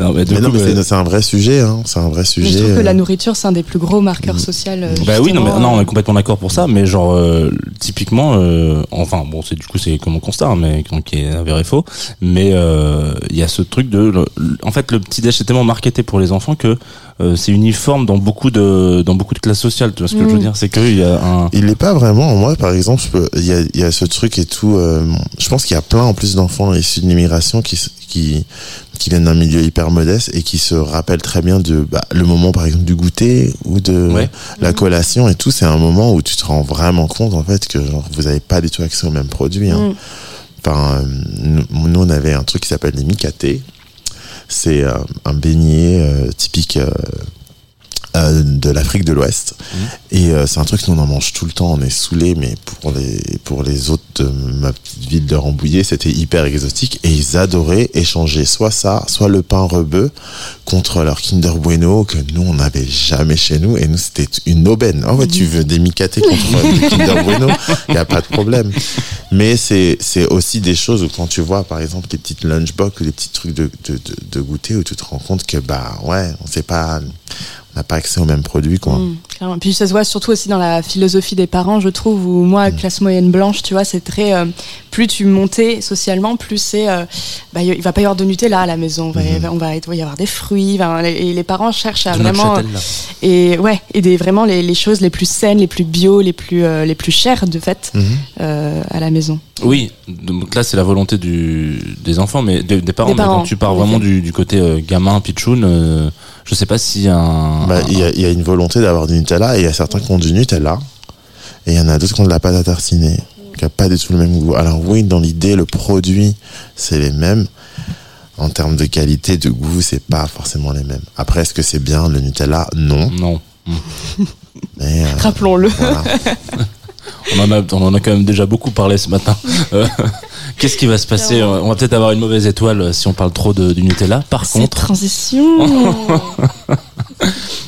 Non, mais Mais mais euh, c'est, c'est un vrai sujet, hein. C'est un vrai Mais sujet. je trouve que euh. la nourriture, c'est un des plus gros marqueurs sociaux. euh, Bah oui, non, mais non, on euh, est complètement d'accord pour ça, mais genre euh, typiquement, euh, enfin bon, c'est du coup c'est comme mon constat, hein, mais qui est avéré faux, mais euh, il y a ce truc de, le- en fait, le petit déj est tellement marketé pour les enfants que euh, c'est uniforme dans beaucoup de dans beaucoup de classes sociales. Tu vois ce que je veux Mm. dire, c'est qu'il y a un Il l'est pas vraiment. Moi, par exemple, je peux- il y a, il y a ce truc et tout. euh, je pense qu'il y a plein en plus d'enfants issus de l'immigration qui, qui, qui viennent d'un milieu hyper modeste et qui se rappellent très bien de bah, le moment, par exemple, du goûter ou de Ouais. la collation et tout. C'est un moment où tu te rends vraiment compte, en fait, que genre, vous avez pas du tout accès aux mêmes produits. Hein. Mm. Enfin, euh, nous, nous, on avait un truc qui s'appelle les mikaté. C'est euh, un beignet euh, typique euh, de l'Afrique de l'Ouest. Et euh, c'est un truc, nous, on en mange tout le temps. On est saoulés, mais pour les, pour les autres de ma petite ville de Rambouillet, c'était hyper exotique. Et ils adoraient échanger soit ça, soit le pain rebeu contre leur Kinder Bueno que nous, on n'avait jamais chez nous. Et nous, c'était une aubaine. Oh ouais, tu veux des micatés contre des *laughs* Kinder Bueno? Il n'y a pas de problème. Mais c'est, c'est aussi des choses où quand tu vois, par exemple, les petites lunchbox ou les petits trucs de, de, de, de goûter où tu te rends compte que, bah, ouais, on sait pas, n'a pas accès aux mêmes produits, quoi. Mm, clairement. Puis ça se voit surtout aussi dans la philosophie des parents, je trouve, où moi, Mm. classe moyenne blanche, tu vois, c'est très. euh, plus tu montais socialement, plus c'est. euh, bah, il va pas y avoir de Nutella à la maison, on va, Mm-hmm. on va, il va y avoir des fruits, les- et les parents cherchent à de vraiment. châtel, là. Et ouais, et des, vraiment les, les choses les plus saines, les plus bio, les plus, euh, les plus chères, de fait, euh, à la maison. Oui, donc là c'est la volonté du, des enfants, mais des, des parents. Des mais quand tu pars en vraiment du, du côté euh, gamin, pitchoun, euh, je sais pas si un. Bah, il y, a, il y a une volonté d'avoir du Nutella et il y a certains qui ont du Nutella et il y en a d'autres qui ont de la pâte à tartiner qui a pas du tout le même goût. Alors oui, dans l'idée, le produit, c'est les mêmes. En termes de qualité, de goût, c'est pas forcément les mêmes. Après, est-ce que c'est bien le Nutella? Non. Non. Mais euh, Rappelons-le. voilà. *laughs* On en, a, on en a quand même déjà beaucoup parlé ce matin. *laughs* Euh, Qu'est-ce qui va se passer On va peut-être avoir une mauvaise étoile euh, si on parle trop de, du Nutella. Par Cette contre, transition. *laughs*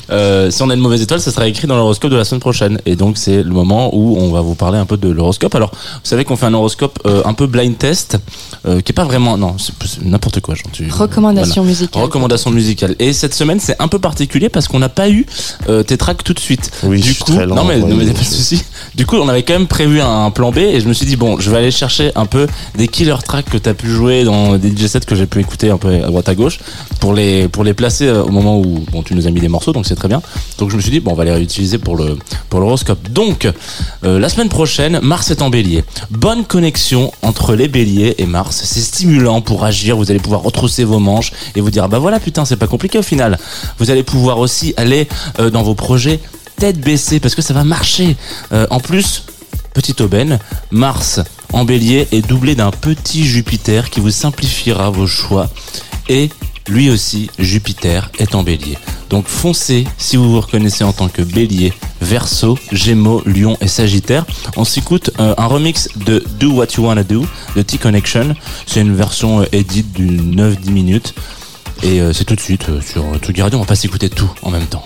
euh, si on a une mauvaise étoile, ça sera écrit dans l'horoscope de la semaine prochaine. Et donc c'est le moment où on va vous parler un peu de l'horoscope. Alors, vous savez qu'on fait un horoscope euh, un peu blind test, euh, qui est pas vraiment... Non, c'est n'importe quoi. Genre, tu- Recommandation musicale. Recommandation musicale. Et cette semaine, c'est un peu particulier parce qu'on n'a pas eu euh, tes tracks tout de suite. Oui, je du suis coup, très lent non mais, à non, mais pas de souci. Du coup, on avait quand même prévu un plan B et je me suis dit bon, je vais aller chercher un peu des killer tracks que tu as pu jouer dans des DJ sets que j'ai pu écouter un peu à droite à gauche pour les pour les placer au moment où bon tu nous as mis des morceaux donc c'est très bien. Donc je me suis dit bon, on va les réutiliser pour le pour l'horoscope. Donc euh, la semaine prochaine, Mars est en Bélier. Bonne connexion entre les Béliers et Mars. C'est stimulant pour agir. Vous allez pouvoir retrousser vos manches et vous dire bah voilà putain c'est pas compliqué au final. Vous allez pouvoir aussi aller euh, dans vos projets tête baissée parce que ça va marcher. Euh, en plus, petite aubaine, Mars en bélier est doublé d'un petit Jupiter qui vous simplifiera vos choix. Et lui aussi, Jupiter est en bélier. Donc foncez si vous vous reconnaissez en tant que bélier, verso, gémeaux, lion et sagittaire. On s'écoute euh, un remix de Do What You Wanna Do de T-Connection. C'est une version euh, edit d'une 9-10 minutes. Et euh, c'est tout de suite sur Tout Radio. On va pas s'écouter tout en même temps.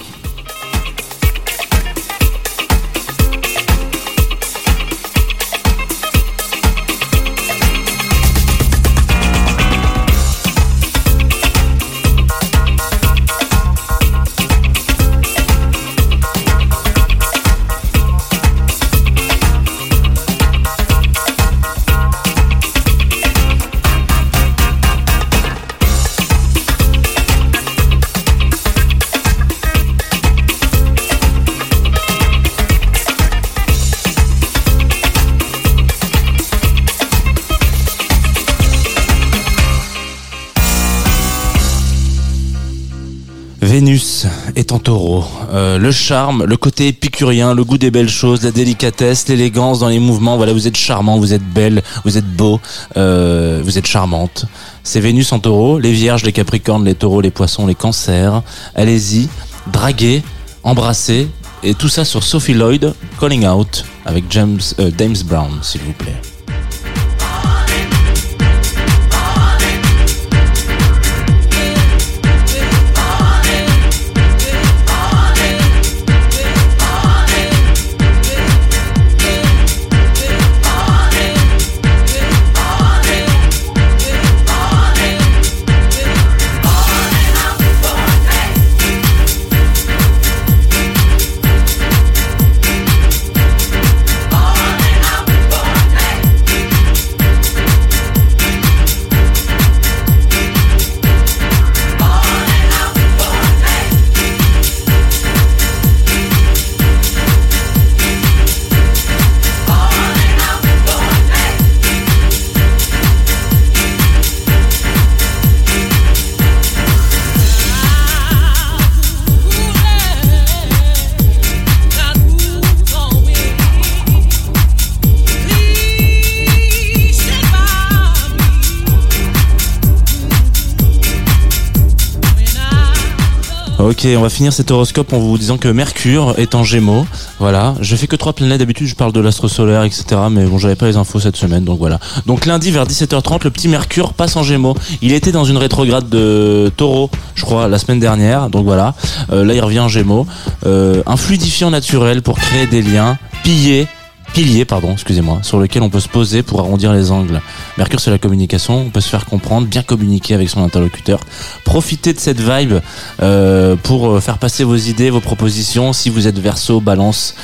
Taureau. Le charme, le côté épicurien, le goût des belles choses, la délicatesse, l'élégance dans les mouvements. Voilà, vous êtes charmant, vous êtes belle, vous êtes beau, euh, vous êtes charmante. C'est Vénus en taureau, les vierges, les capricornes, les taureaux, les poissons, les cancers. Allez-y, draguez, embrassez. Et tout ça sur Sophie Lloyd, Calling Out, avec James, euh, James Brown, s'il vous plaît. Ok, on va finir cet horoscope en vous disant que Mercure est en Gémeaux. Voilà, je fais que trois planètes. D'habitude, je parle de l'astre solaire, etc. Mais bon, j'avais pas les infos cette semaine, donc voilà. Donc lundi vers 17h30, le petit Mercure passe en Gémeaux. Il était dans une rétrograde de Taureau, je crois, la semaine dernière. Donc voilà, Euh, là il revient en Gémeaux. Euh, un fluidifiant naturel pour créer des liens, piller. Pilier, pardon, excusez-moi, sur lequel on peut se poser pour arrondir les angles. Mercure, c'est la communication, on peut se faire comprendre, bien communiquer avec son interlocuteur. Profitez de cette vibe euh, pour euh, faire passer vos idées, vos propositions. Si vous êtes Verseau, Balance,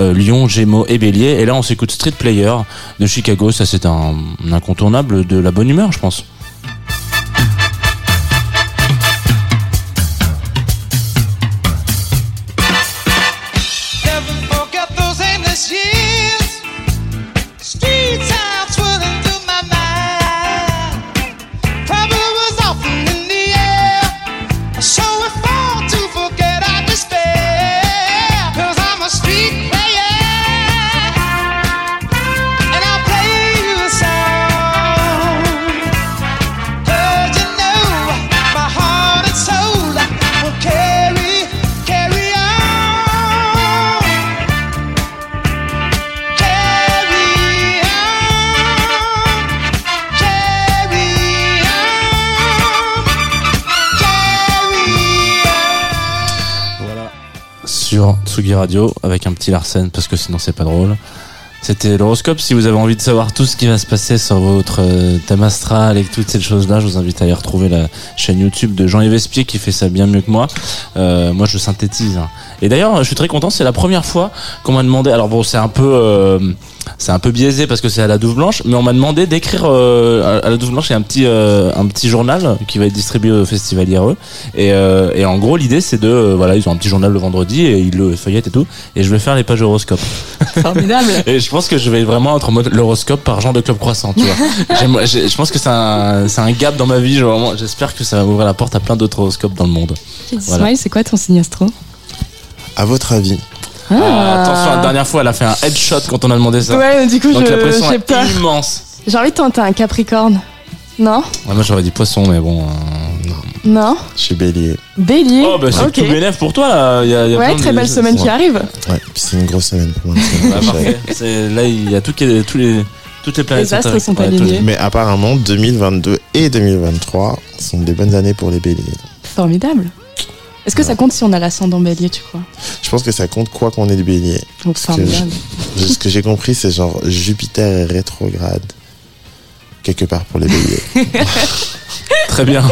euh, Lion, Gémeaux et Bélier. Et là, on s'écoute Street Player de Chicago. Ça, c'est un incontournable de la bonne humeur, je pense. Avec un petit Larsen parce que sinon c'est pas drôle. C'était l'horoscope. Si vous avez envie de savoir tout ce qui va se passer sur votre euh, thème astral et toutes ces choses-là, je vous invite à aller retrouver la chaîne YouTube de Jean-Yves Espier qui fait ça bien mieux que moi. Euh, moi, je synthétise. Et d'ailleurs, je suis très content. C'est la première fois qu'on m'a demandé. Alors bon, c'est un peu, euh, c'est un peu biaisé parce que c'est à la Douve Blanche, mais on m'a demandé d'écrire euh, à la Douve Blanche. Il y a un petit, euh, un petit journal qui va être distribué au Festival IRE. Et, euh, et en gros, l'idée, c'est de, euh, voilà, ils ont un petit journal le vendredi et ils le feuillettent et tout. Et je vais faire les pages horoscope. *laughs* Formidable. Et je pense que je vais vraiment être en mode l'horoscope par genre de club croissant, tu vois. *laughs* Je pense que c'est un, c'est un gap dans ma vie. J'espère que ça va ouvrir la porte à plein d'autres horoscopes dans le monde. Voilà. Smile, c'est quoi ton signe astro? À votre avis Ah, attention, la dernière fois, elle a fait un headshot quand on a demandé ça. Ouais, du coup, Donc la je- pression j'ai est peur. immense. J'ai envie de tenter un Capricorne. Non Ouais, moi j'aurais dit poisson, mais bon. euh, Non Je suis bélier. Bélier Oh, bah c'est Ok. tout bénef pour toi là. Il y a, il y a Ouais, plein de- très belle semaine qui arrive. Ouais, puis c'est une grosse semaine pour moi. *laughs* la parfait. C'est- Là, il y a tout qui est- tous les, toutes les planètes Les astres sont les- alignés. Mais apparemment, 2022 et 2023 sont des bonnes années pour les béliers. Formidable. Est-ce que ça compte si on a l'ascendant bélier, tu crois? Je pense que ça compte quoi qu'on ait des béliers. Oh. Je- Ce que j'ai compris, c'est genre Jupiter est rétrograde. Quelque part pour les béliers. *laughs* *laughs* Très bien.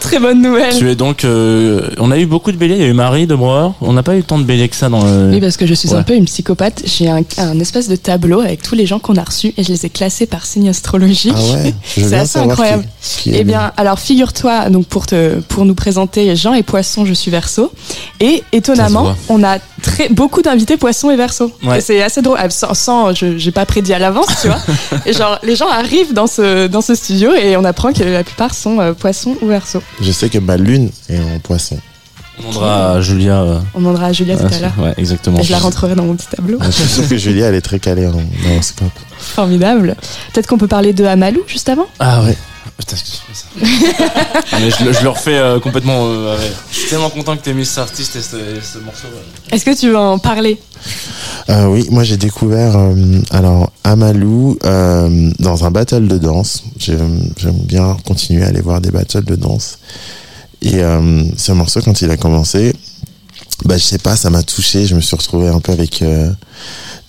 Très bonne nouvelle. Tu es donc. euh, on a eu beaucoup de béliers. Il y a eu Marie de Brouwer. On n'a pas eu tant de béliers que ça dans le. Oui, parce que je suis Ouais. un peu une psychopathe. J'ai un, un espèce de tableau avec tous les gens qu'on a reçus et je les ai classés par signe astrologique. Ah ouais *laughs* Je veux C'est bien assez savoir incroyable. Qui, qui est Eh bien, alors figure-toi, donc pour te, pour nous présenter Jean et Poisson, je suis Verseau. Et Ça se étonnamment, voit. on a très beaucoup d'invités Poisson et. Ouais. Et C'est assez drôle. Ah, Sans, sans- je pas prédit à l'avance, tu vois. *laughs* Et genre, les gens arrivent dans ce dans ce studio et on apprend que la plupart sont euh, Poisson ou Verseau. Je sais que ma lune est en poisson. On demandera à Julia. euh, On demandera à Julia tout ah, à l'heure. Ouais, exactement. Et je la rentrerai dans mon petit tableau. Je suis sûr que Julia, elle est très calée en horoscope. Formidable. Peut-être qu'on peut parler de Amalou juste avant? Ah ouais. Putain, excuse-moi ça. *laughs* Mais je, le- je le refais euh, complètement. euh, ouais. Je suis tellement content que t'aies mis cet artiste et ce, et ce morceau. ouais. Est-ce que tu veux en parler? Euh, oui, moi j'ai découvert euh, alors Amalou euh, dans un battle de danse. J'aime j'aime bien continuer à aller voir des battles de danse. Et euh, ce morceau, quand il a commencé, bah, je sais pas, ça m'a touché. Je me suis retrouvé un peu avec euh,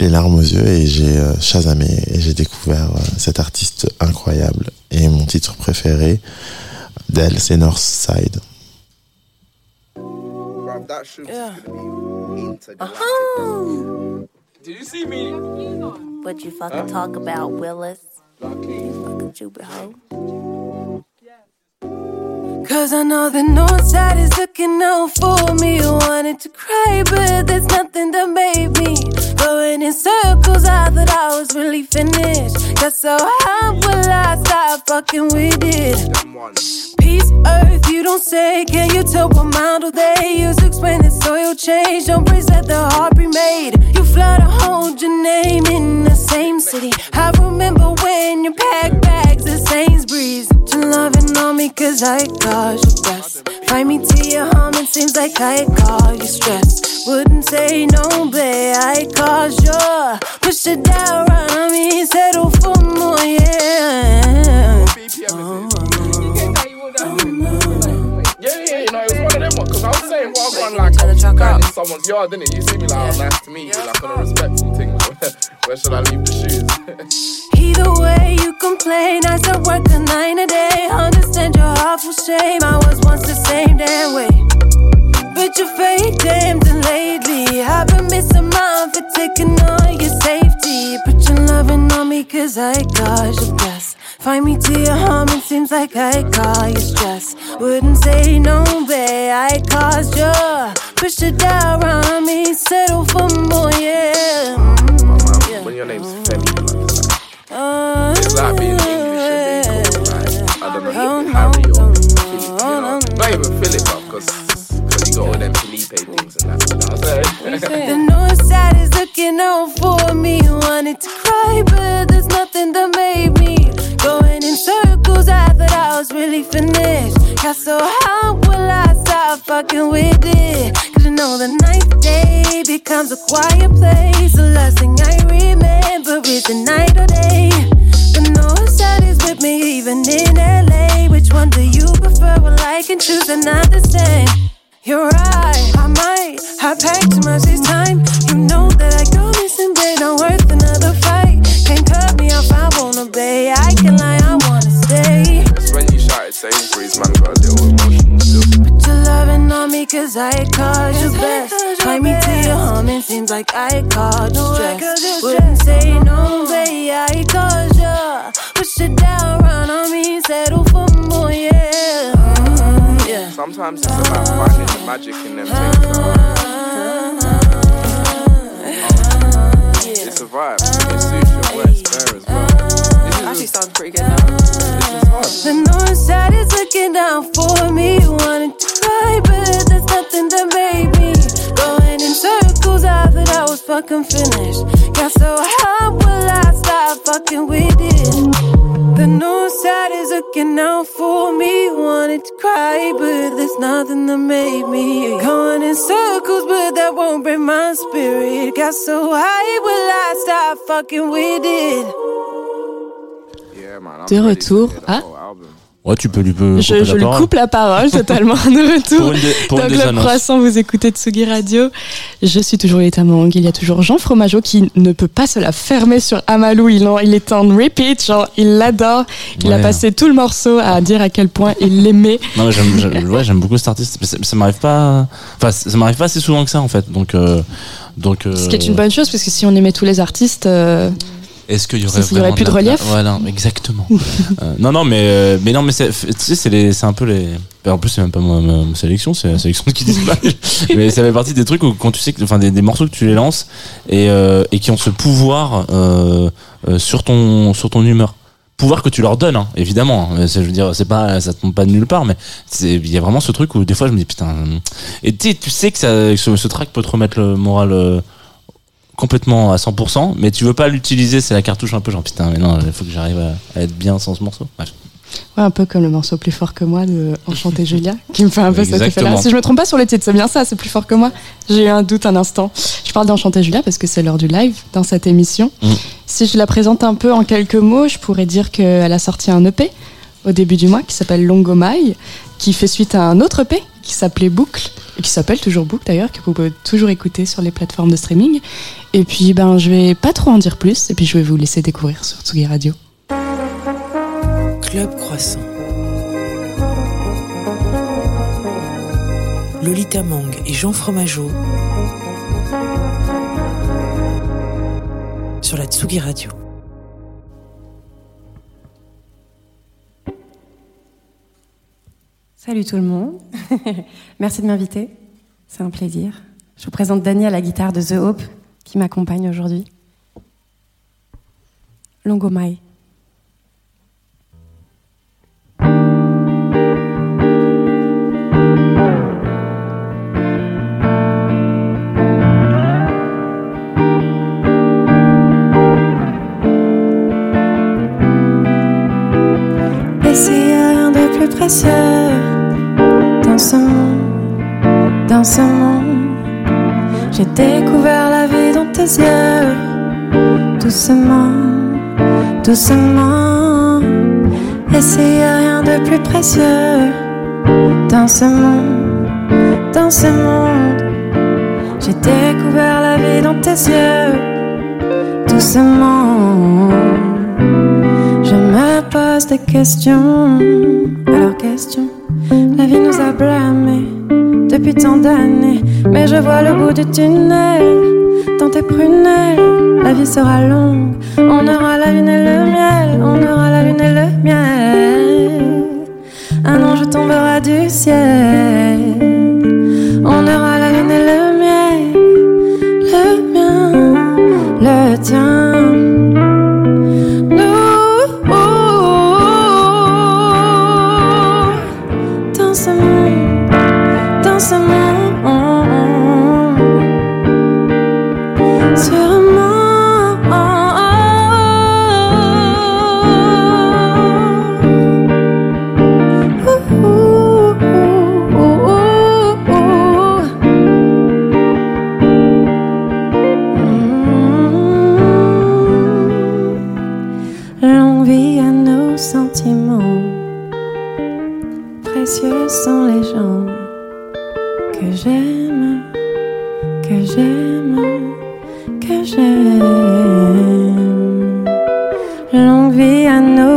les larmes aux yeux et j'ai euh, chasamé et j'ai découvert euh, cet artiste incroyable. Et mon titre préféré d'elle, c'est Northside. Did you see me? What you fucking talk about, Willis? You fucking stupid hoe. Cause I know the north side is looking out for me. Wanted to cry, but there's nothing that made me. Going in circles, I thought I was really finished. Got so how will I stop fucking with it? Peace, earth, you don't say. Can you tell what model they use explain the soil change? Don't praise let the heart be made. You fly to hold your name in the same city. I remember when you packed bags at Sainsbury's. Loving on me cause I caused you stress. Find me to your home, it seems like I caused you stress. Wouldn't say no, babe, I caused you. Push it down, run on me, settle for more, yeah. Oh, Yeah, yeah, you know, it was one of them ones. Because I was saying, well, I'm like, I'm standing in someone's yard, didn't it? You see me like, oh, nice to meet you, like on a respectful thing. *laughs* Where should I leave the shoes? *laughs* Either way, you complain. I still work a nine a day. Understand your awful shame. I was once the same damn way. But you're fake damned and lately. I've been missing mine for taking on your safety. Put your loving on me, cause I got your best. Find me to your home, it seems like I caused your stress. Wouldn't say no, babe, I caused you. Push it down on me, settle for more, yeah. Mm, yeah. When your name's Femi, Uh, it's like being English and being called like, I don't know, Harry or Philip, you know. Not even Philip, because you got all them Felipe things and that. What I'm? *laughs* The north side is looking out for me. Wanted to cry, but there's nothing that made me. Going in circles, I thought I was really finished. Got so how will I stop fucking with it? Cause you know the ninth day becomes a quiet place. The last thing I remember is the night or day. The north side is with me, even in LA. Which one do you prefer? Well, I can choose, they're same. You're right, I might have packed too much this time. You know that I go missing, babe, not worth another fight. Can't cut me off, I wanna be. I can lie, when you shouted Sainsbury's, man, got a little emotional still. Put your loving on me, cause I caused you best. Find me to your home, it seems like I caused you stress. Wouldn't say no, babe, I caused you. Push it down, run on me, settle for more, yeah. Mm, yeah. Sometimes it's about finding the magic in them things. It's a vibe. It suits your voice there as well. Actually sounds pretty good now. The north side is looking down for me. Wanted to cry, but there's nothing that made me. Going in circles, I thought I was fucking finished. Got so how will I stop fucking with it? The north side is looking out for me. Wanted to cry, but there's nothing that made me. Going in circles, but that won't break my spirit. Got so high, will I stop fucking with it? De retour à- album. Ouais, tu peux lui peux Je, couper je la lui parole. coupe la parole *laughs* totalement de retour. Pour une pour croissant, vous écoutez Tsugi Radio. Je suis toujours Lita Mang. Il y a toujours Jean Fromageau qui ne peut pas se la fermer sur Amalou. Il, en- il est en repeat, genre il l'adore. Il a passé tout le morceau à dire à quel point il l'aimait. *laughs* Non, mais j'aime, j'aime- ouais, j'aime beaucoup cet artiste. Mais ça, ça m'arrive pas, enfin, ça m'arrive pas assez souvent que ça, en fait. Donc, euh, donc. euh, Ce qui est une bonne chose parce que si on aimait tous les artistes, euh, Est-ce qu'il y aurait, y plus de relief Voilà, exactement. *laughs* Euh, non, non, mais, euh, mais non, mais c'est, tu sais, c'est un peu les. En plus, c'est même pas ma, ma- ma sélection, c'est la sélection qui disparaît. *laughs* mais ça fait partie des trucs où quand tu sais que, enfin, des, des morceaux que tu les lances et, euh, et qui ont ce pouvoir euh, sur ton, sur ton humeur pouvoir que tu leur donnes, hein, évidemment. Je veux dire, c'est pas, ça tombe pas de nulle part, mais il y a vraiment ce truc où des fois je me dis putain. Et tu sais, que ça, que ce, ce track peut te remettre le moral complètement à 100%, mais tu veux pas l'utiliser, c'est la cartouche un peu genre putain, mais non, il faut que j'arrive à, à être bien sans ce morceau. Bref. Ouais, un peu comme le morceau Plus fort que moi de Enchanté Julia, qui me fait un peu cet Exactement. effet-là. Si je me trompe pas sur le titre, c'est bien ça, c'est Plus fort que moi. J'ai eu un doute un instant. Je parle d'Enchanté Julia parce que c'est l'heure du live dans cette émission. Mm. Si je la présente un peu en quelques mots, je pourrais dire qu'elle a sorti un EP au début du mois qui s'appelle Longomai, qui fait suite à un autre EP qui s'appelait Boucle, qui s'appelle toujours Boucle d'ailleurs, que vous pouvez toujours écouter sur les plateformes de streaming. Et puis, ben, je vais pas trop en dire plus, et puis je vais vous laisser découvrir sur Tsugi Radio. Club Croissant. Lolita Mang et Jean Fromageau sur la Tsugi Radio. Salut tout le monde. *laughs* Merci de m'inviter. C'est un plaisir. Je vous présente Dani à la guitare de The Hope qui m'accompagne aujourd'hui. Longomai. Rien de plus précieux dans ce monde, j'ai découvert la vie dans tes yeux, doucement, doucement. Et s'il rien de plus précieux dans ce monde, dans ce monde, j'ai découvert la vie dans tes yeux, doucement. Je me pose des questions. Alors question, la vie nous a blâmés depuis tant d'années, mais je vois le bout du tunnel. Dans tes prunelles, la vie sera longue. On aura la lune et le miel, on aura la lune et le miel. Un ange tombera du ciel.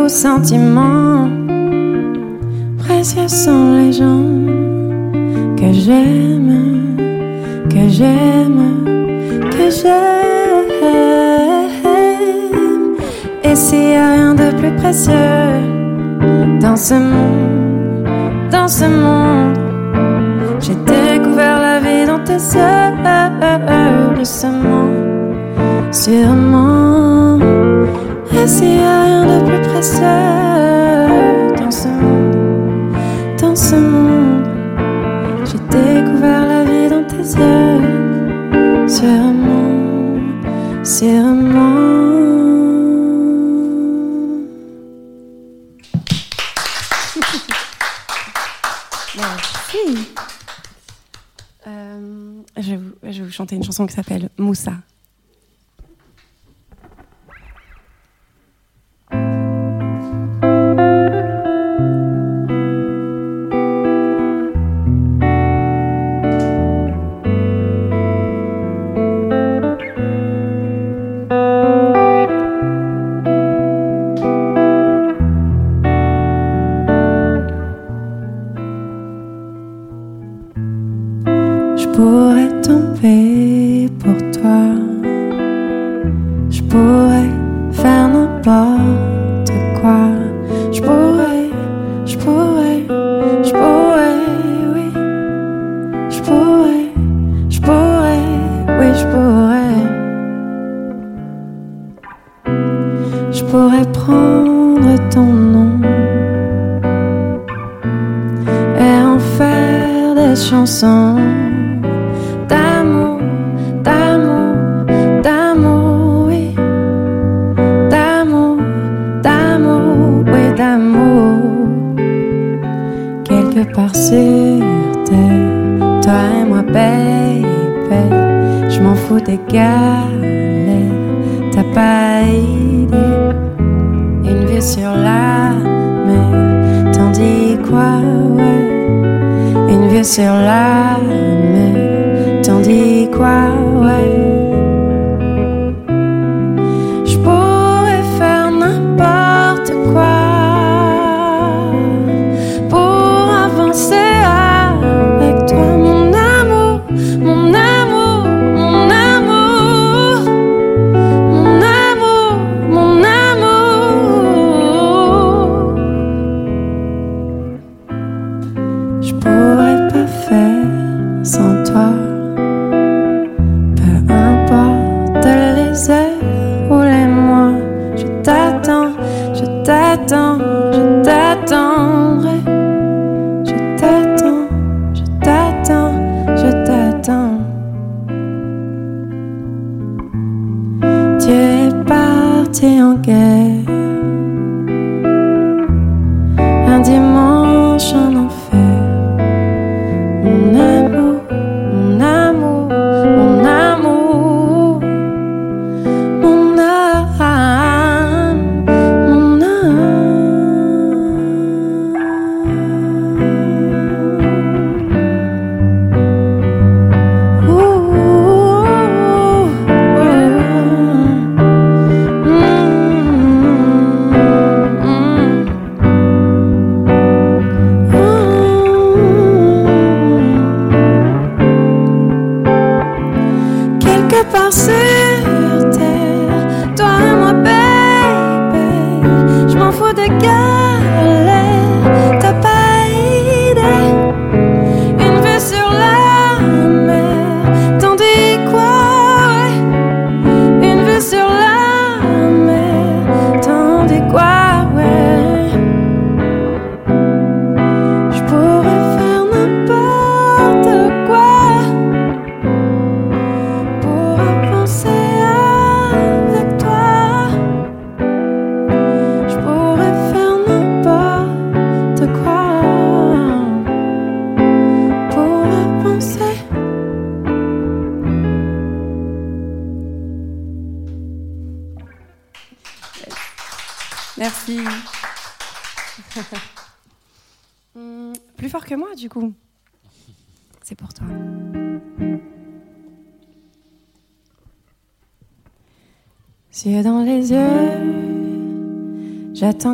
Nos sentiments. Précieux sont les gens que j'aime, que j'aime, que j'aime. Et s'il y a rien de plus précieux dans ce monde, dans ce monde, j'ai découvert la vie dans tes yeux, doucement, sûrement. A rien de plus précieux dans ce monde, dans ce monde, j'ai découvert la vie dans tes yeux. Merci. Euh, vous, je vais vous chanter une chanson qui s'appelle Moussa.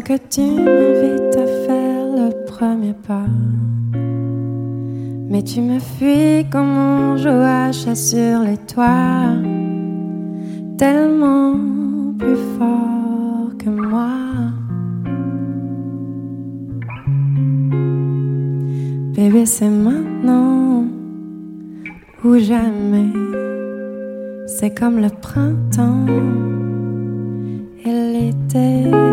Que tu m'invites à faire le premier pas. Mais tu me fuis comme mon joachim sur les toits, tellement plus fort que moi. Bébé, c'est maintenant ou jamais. C'est comme le printemps et l'été.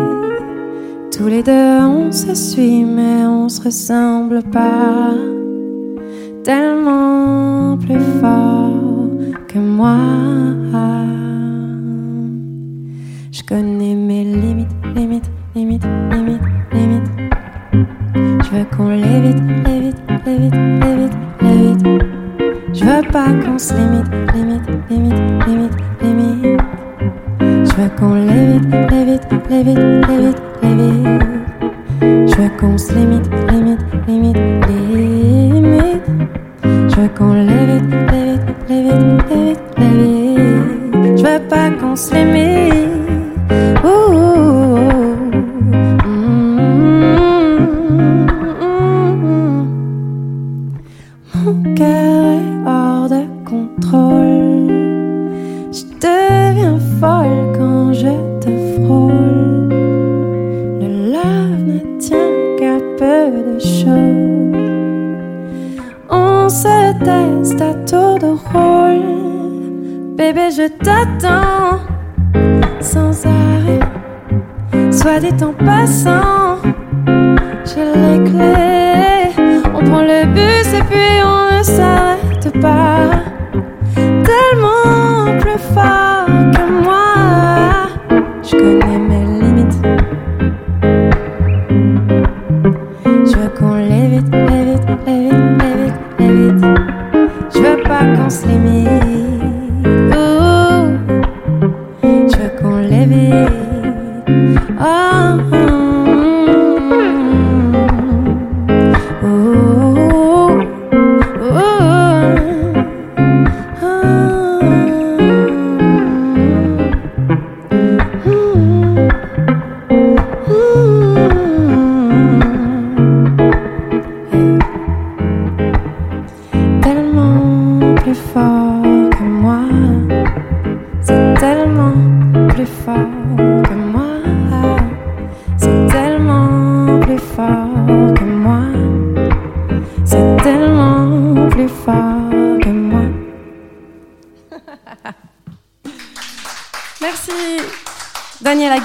Tous les deux, on se suit, mais on se ressemble pas. Tellement plus fort que moi. Je connais mes limites, limites, limites, limites, limites. Je veux qu'on l'évite, l'évite, l'évite, l'évite, l'évite. Je veux pas qu'on se limite, limite, limite, limite, limite. Je veux qu'on l'évite, l'évite, l'évite, l'évite. Je veux qu'on se limite, limite, limite, limite. Je veux qu'on l'évite, l'évite, l'évite, l'évite, l'évite. Je veux pas qu'on se limite.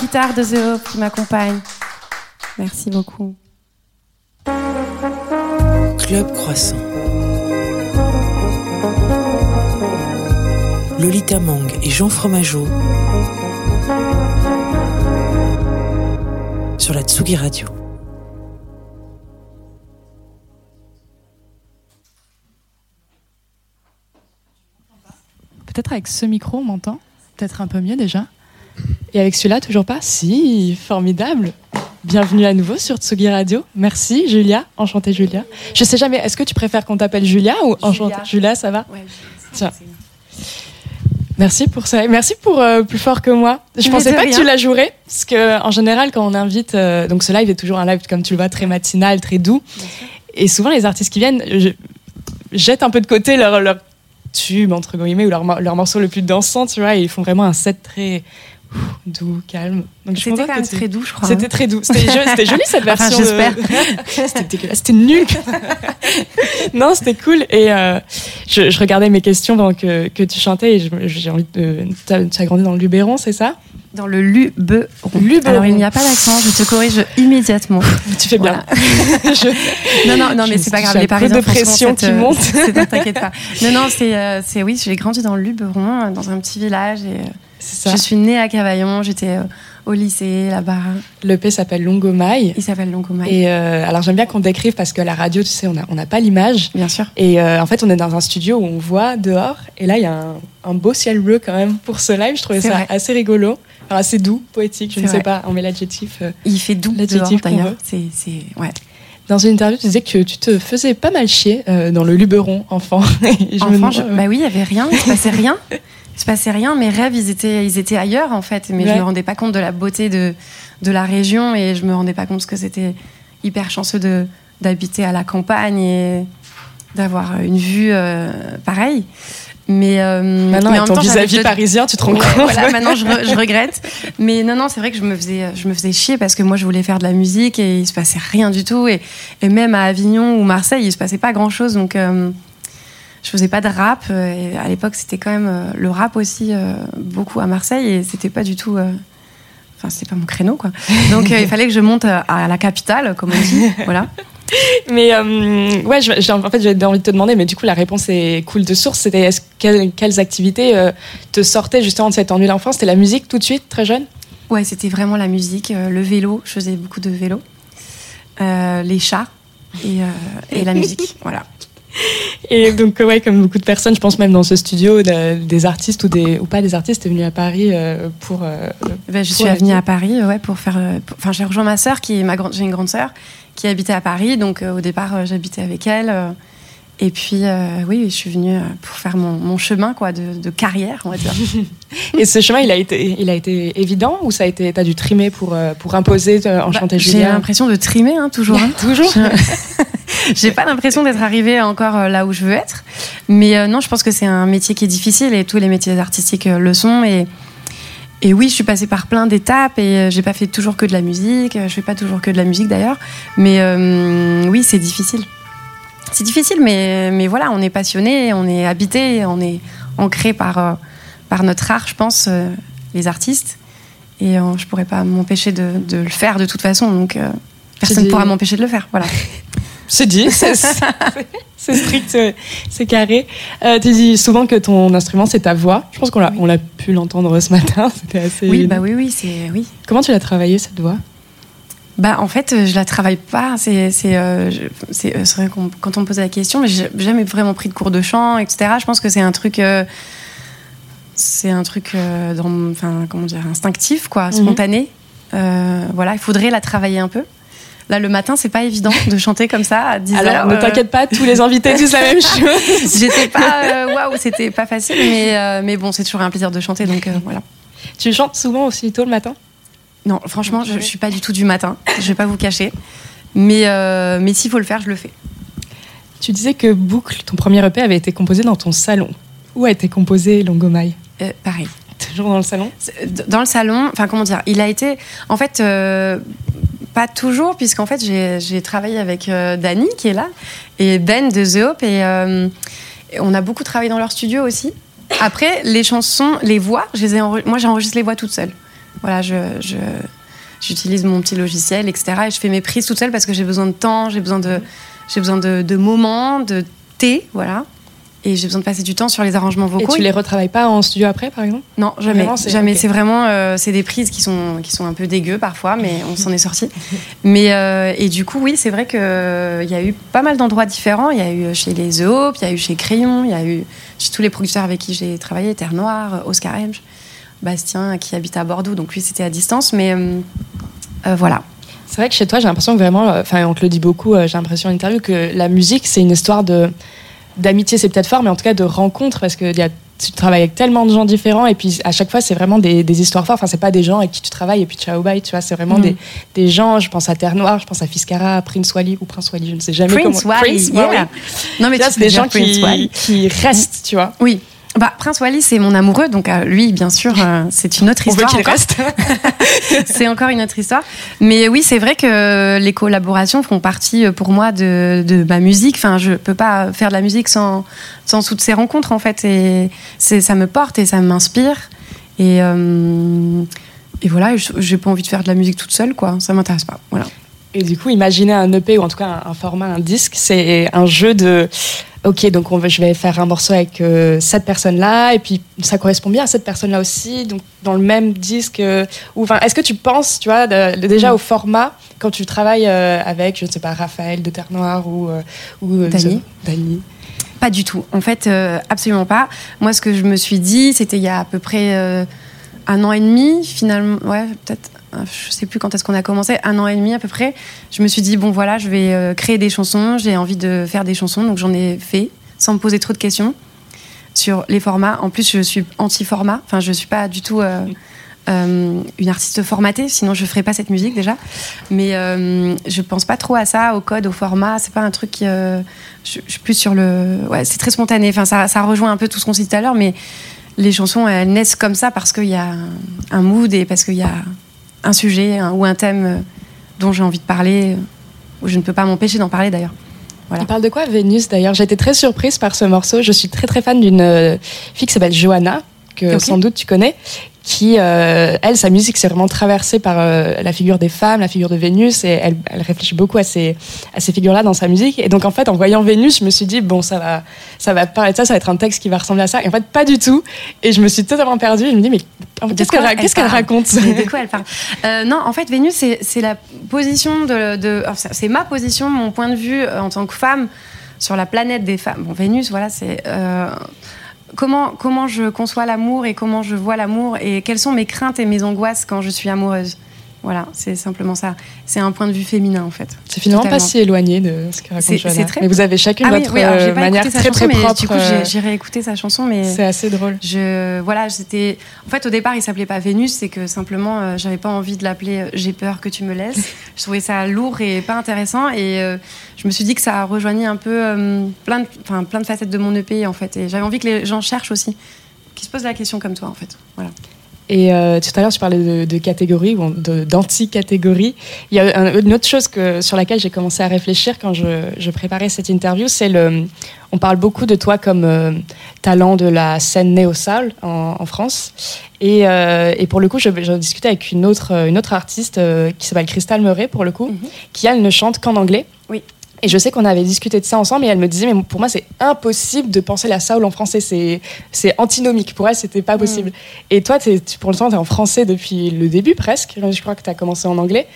Guitare de The Hope qui m'accompagne. Merci beaucoup. Club Croissant. Lolita Mang et Jean Fromageau sur la Tsugi Radio. Peut-être avec ce micro, on m'entend Peut-être un peu mieux déjà. Et avec celui-là, toujours pas? Si, formidable. Bienvenue à nouveau sur Tsugi Radio. Merci Julia, enchantée Julia. Je sais jamais, est-ce que tu préfères qu'on t'appelle Julia ou enchantée? Julia, ça va? Tiens. Merci pour ça. Et Merci pour euh, plus fort que moi. Je Mais pensais pas que tu la jouerais parce que en général quand on invite euh, donc ce live est toujours un live comme tu le vois très matinal, très doux. Et souvent les artistes qui viennent je- jettent un peu de côté leur leur tube entre guillemets ou leur, leur morceau le plus dansant, tu vois, et ils font vraiment un set très doux, calme. C'était quand même très doux, je crois, C'était hein. très doux. C'était jo- c'était joli cette *laughs* Enfin, version. de- j'espère. *laughs* c'était dégueulasse, c'était nul. *laughs* non, c'était cool. Et euh, je, je regardais mes questions pendant que, que tu chantais et j'ai envie de. Tu as grandi dans le Luberon, c'est ça? Dans le Luberon. Luberon. Alors il n'y a pas d'accent, je te corrige immédiatement. Tu fais bien. Non, non, non, mais c'est pas grave, les Parisiens de pression qui euh, monte. T'inquiète pas. Non, non, c'est, euh, oui, j'ai grandi dans le Luberon, euh, dans un petit village, et euh, ça. je suis née à Cavaillon, j'étais euh, au lycée là-bas. L'EP s'appelle Longomaille. Il s'appelle Longomaille. Et euh, alors j'aime bien qu'on décrive parce que la radio, tu sais, on n'a on n'a pas l'image. Bien sûr. Et euh, en fait, on est dans un studio où on voit dehors. Et là, il y a un, un beau ciel bleu quand même pour ce live. Je trouvais ça vrai. assez rigolo. Enfin, assez doux, poétique, je ne sais pas. On met l'adjectif. euh, Il fait doux l'adjectif d'ailleurs. C'est, ouais. Dans une interview, tu disais que tu te faisais pas mal chier dans le Luberon, enfant. *laughs* Je me Enfant, demande- je- bah oui, il y avait rien, il se passait rien. *laughs* Il se passait rien. Mes rêves, ils étaient, ils étaient ailleurs en fait, mais je Ouais. me rendais pas compte de la beauté de, de la région et je me rendais pas compte que c'était hyper chanceux de d'habiter à la campagne et d'avoir une vue euh, pareille. Mais euh, Maintenant, mais en avec ton vis-à-vis parisien, tu te rends Ouais, compte. voilà, *laughs* maintenant je, re- je regrette. Mais non, non, c'est vrai que je me faisais, je me faisais chier parce que moi je voulais faire de la musique et il se passait rien du tout. Et, et même à Avignon ou Marseille, il se passait pas grand chose. Donc euh, je faisais pas de rap. euh, Et à l'époque, c'était quand même euh, le rap aussi euh, beaucoup à Marseille et c'était pas du tout. Enfin, c'était pas mon créneau, quoi. *laughs* Donc, il fallait que je monte à la capitale, comme on dit. *laughs* Voilà. Mais euh, ouais, en fait, j'avais envie de te demander, mais du coup, la réponse est cool de source. C'était est-ce quelles, quelles activités euh, te sortaient justement de cet ennui d'enfance? C'était la musique tout de suite, très jeune? Ouais, c'était vraiment la musique, euh, le vélo. Je faisais beaucoup de vélo. Les chats et, et la musique. *laughs* Voilà. Et donc, ouais, comme beaucoup de personnes, je pense même dans ce studio, de- des artistes ou, des, ou pas des artistes, est venu à Paris euh, pour. euh, Ben, je pour suis venue à Paris ouais, pour faire. euh, Enfin, j'ai rejoint ma sœur, qui est ma grande. J'ai une grande sœur qui habitait à Paris. Donc, euh, au départ, j'habitais avec elle. Et puis, euh, oui, je suis venue euh, pour faire mon, mon chemin quoi, de, de carrière, on va dire. *laughs* Et ce chemin, il a été, il a été évident ou ça a été, t'as dû trimer pour, euh, pour imposer Enchanté Bah, J'ai Julien l'impression de trimer, hein, toujours. hein. *laughs* Toujours *laughs* J'ai pas l'impression d'être arrivée encore là où je veux être. Mais euh, non, je pense que c'est un métier qui est difficile et tous les métiers artistiques le sont. Et, et oui, je suis passée par plein d'étapes et j'ai pas fait toujours que de la musique. Je fais pas toujours que de la musique d'ailleurs. Mais euh, oui, c'est difficile. C'est difficile, mais, mais voilà, on est passionné, on est habité, on est ancré par, euh, par notre art, je pense, euh, les artistes. et euh, je pourrais pas m'empêcher de, de le faire de toute façon. Donc personne ne pourra m'empêcher de le faire. Voilà. *laughs* C'est dit, *laughs* *laughs* c'est strict, c'est- carré. Euh, tu dis souvent que ton instrument c'est ta voix. Je pense qu'on l'a on l'a pu l'entendre ce matin. C'était assez. Oui, bah oui, oui, c'est oui. Comment tu l'as travaillé cette voix? Bah, en fait, euh, je la travaille pas. C'est c'est euh, je- c'est euh, c'est vrai qu'on- quand on me pose la question, mais j'ai jamais vraiment pris de cours de chant, etc. Je pense que c'est un truc. euh, c'est un truc euh, dans, mon- enfin, comment dire, instinctif, quoi, Mhm. spontané. Euh, voilà, il faudrait la travailler un peu. Là, le matin, c'est pas évident de chanter comme ça à 10 Alors heures. ne euh, t'inquiète pas, tous les invités *laughs* disent la même chose. J'étais pas. Waouh, c'était pas facile, mais, euh, mais bon, c'est toujours un plaisir de chanter, donc euh, voilà. Tu chantes souvent aussi tôt le matin? Non, franchement, je, je suis pas du tout du matin. Je vais pas vous cacher. Mais, euh, mais s'il faut le faire, je le fais. Tu disais que Boucle, ton premier EP, avait été composé dans ton salon. Où a été composé Longomai Euh, pareil. Toujours dans le salon? Dans le salon, enfin comment dire, il a été, en fait, euh, pas toujours, puisqu'en fait j'ai j'ai travaillé avec euh, Dani qui est là et Ben de The Hope et, euh, et on a beaucoup travaillé dans leur studio aussi. Après les chansons, les voix, je les ai enre- moi j'enregistre les voix toute seule. Voilà, je, je- j'utilise mon petit logiciel, etc. Et je fais mes prises toute seule parce que j'ai besoin de temps, j'ai besoin de j'ai besoin de, de moments, de thé, voilà. Et j'ai besoin de passer du temps sur les arrangements Et vocaux. tu les retravailles pas en studio après, par exemple? Non, jamais. Vraiment, jamais. C'est vraiment, euh, c'est des prises qui sont qui sont un peu dégueu parfois, mais on s'en est sorti. *laughs* Mais euh, et du coup, oui, c'est vrai que euh, il y a eu pas mal d'endroits différents. Il y a eu chez les The Hope, il y a eu chez Crayon, il y a eu chez tous les producteurs avec qui j'ai travaillé, Terre Noire, Oscar Hemsch, Bastien qui habite à Bordeaux, donc lui c'était à distance, mais euh, euh, voilà. C'est vrai que chez toi, j'ai l'impression que vraiment, euh, enfin, on te le dit beaucoup, j'ai l'impression en interview, que la musique, c'est une histoire de d'amitié, c'est peut-être fort, mais en tout cas de rencontre, parce que il y a- tu travailles avec tellement de gens différents, et puis à chaque fois, c'est vraiment des, des histoires fortes. Enfin, c'est pas des gens avec qui tu travailles, et puis ciao bye, tu vois, c'est vraiment Mm. des, des gens, je pense à Terre Noire, je pense à Fiskara, Prince Wally, ou Prince Wally, je ne sais jamais Prince comment. Wally, Prince, yeah. ouais. Non mais c'est des gens Prince qui, Wally. qui restent, tu vois. Oui. Bah, Prince Wally, c'est mon amoureux, donc euh, lui, bien sûr, euh, c'est une autre On veut histoire. qu'il encore. reste. *laughs* c'est encore une autre histoire. Mais oui, c'est vrai que les collaborations font partie euh, pour moi de, de ma musique. Enfin, je peux pas faire de la musique sans, sans toutes ces rencontres, en fait. Et ça me porte et ça m'inspire. Et, euh, et voilà, je- j'ai pas envie de faire de la musique toute seule, quoi. Ça m'intéresse pas. Voilà. Et du coup, imaginer un EP ou en tout cas un, un format, un disque, c'est un jeu de. Ok, donc on va, je vais faire un morceau avec euh, cette personne-là, et puis ça correspond bien à cette personne-là aussi, donc dans le même disque. euh, ou enfin, est-ce que tu penses, tu vois, de- de- déjà Mm. au format quand tu travailles euh, avec, je ne sais pas, Raphaël de Terre Noire ou ou. The- Dany. Pas du tout. En fait, absolument pas. Moi, ce que je me suis dit, c'était il y a à peu près un an et demi, finalement. Ouais, peut-être. Euh, Je sais plus quand est-ce qu'on a commencé. Un an et demi à peu près. Je me suis dit bon voilà, je vais euh, créer des chansons. J'ai envie de faire des chansons, donc j'en ai fait sans me poser trop de questions sur les formats. En plus, je suis anti-format. Enfin, je suis pas du tout. euh, euh, une artiste formatée, sinon je ferais pas cette musique déjà. Mais euh, je pense pas trop à ça, au code, au format. C'est pas un truc. qui, je, je suis plus sur le. Ouais, c'est très spontané. Enfin, ça, ça rejoint un peu tout ce qu'on s'est dit tout à l'heure, mais les chansons elles naissent comme ça parce qu'il y a un mood et parce qu'il y a un sujet ou un thème euh, dont j'ai envie de parler, euh, ou je ne peux pas m'empêcher d'en parler d'ailleurs. Voilà. Il parle de quoi Vénus d'ailleurs? J'ai été très surprise par ce morceau. Je suis très très fan d'une euh, fille qui s'appelle Johanna, que sans doute tu connais, qui, euh, elle, sa musique, c'est vraiment traversée par euh, la figure des femmes, la figure de Vénus, et elle, elle réfléchit beaucoup à ces, à ces figures-là dans sa musique. Et donc en fait, en voyant Vénus, je me suis dit, bon, ça va, ça va parler de ça, ça va être un texte qui va ressembler à ça. Et en fait, pas du tout. Et je me suis totalement perdue. Je me dis, mais qu'est-ce qu'elle raconte Mais De quoi elle parle Euh, Non, en fait, Vénus, c'est la position de. c'est ma position, mon point de vue en tant que femme sur la planète des femmes. Bon, Vénus, voilà, c'est. Comment, comment je conçois l'amour et comment je vois l'amour et quelles sont mes craintes et mes angoisses quand je suis amoureuse? Voilà, c'est simplement ça. C'est un point de vue féminin, en fait. C'est finalement Totalement. pas si éloigné de ce que raconte c'est Johanna. très- Mais vous avez chacune Ah oui, votre oui, j'ai euh, manière très chanson, très mais propre. Du coup, euh, j'ai- j'irai écouter sa chanson, mais C'est assez drôle. je voilà, j'étais en fait au départ, il s'appelait pas Vénus, c'est que simplement euh, j'avais pas envie de l'appeler euh, J'ai peur que tu me laisses. *laughs* je trouvais ça lourd et pas intéressant et euh, je me suis dit que ça rejoignait un peu euh, plein de enfin plein de facettes de mon EP en fait et j'avais envie que les gens cherchent aussi qui se posent la question comme toi en fait. Voilà. Et euh, tout à l'heure, tu parlais de, de catégories ou d'anti-catégories. Il y a un- une autre chose que, sur laquelle j'ai commencé à réfléchir quand je, je préparais cette interview, c'est le. On parle beaucoup de toi comme euh, talent de la scène néo-soul en, en France. Et, euh, et pour le coup, je- j'en discutais avec une autre, une autre artiste qui s'appelle Crystal Murray, pour le coup, qui elle ne chante qu'en anglais. Oui. Et je sais qu'on avait discuté de ça ensemble et elle me disait, mais pour moi, c'est impossible de penser la soul en français. C'est, c'est antinomique. Pour elle, c'était pas possible. Et toi, t'es, pour l'instant, tu es en français depuis le début presque. Je crois que tu as commencé en anglais.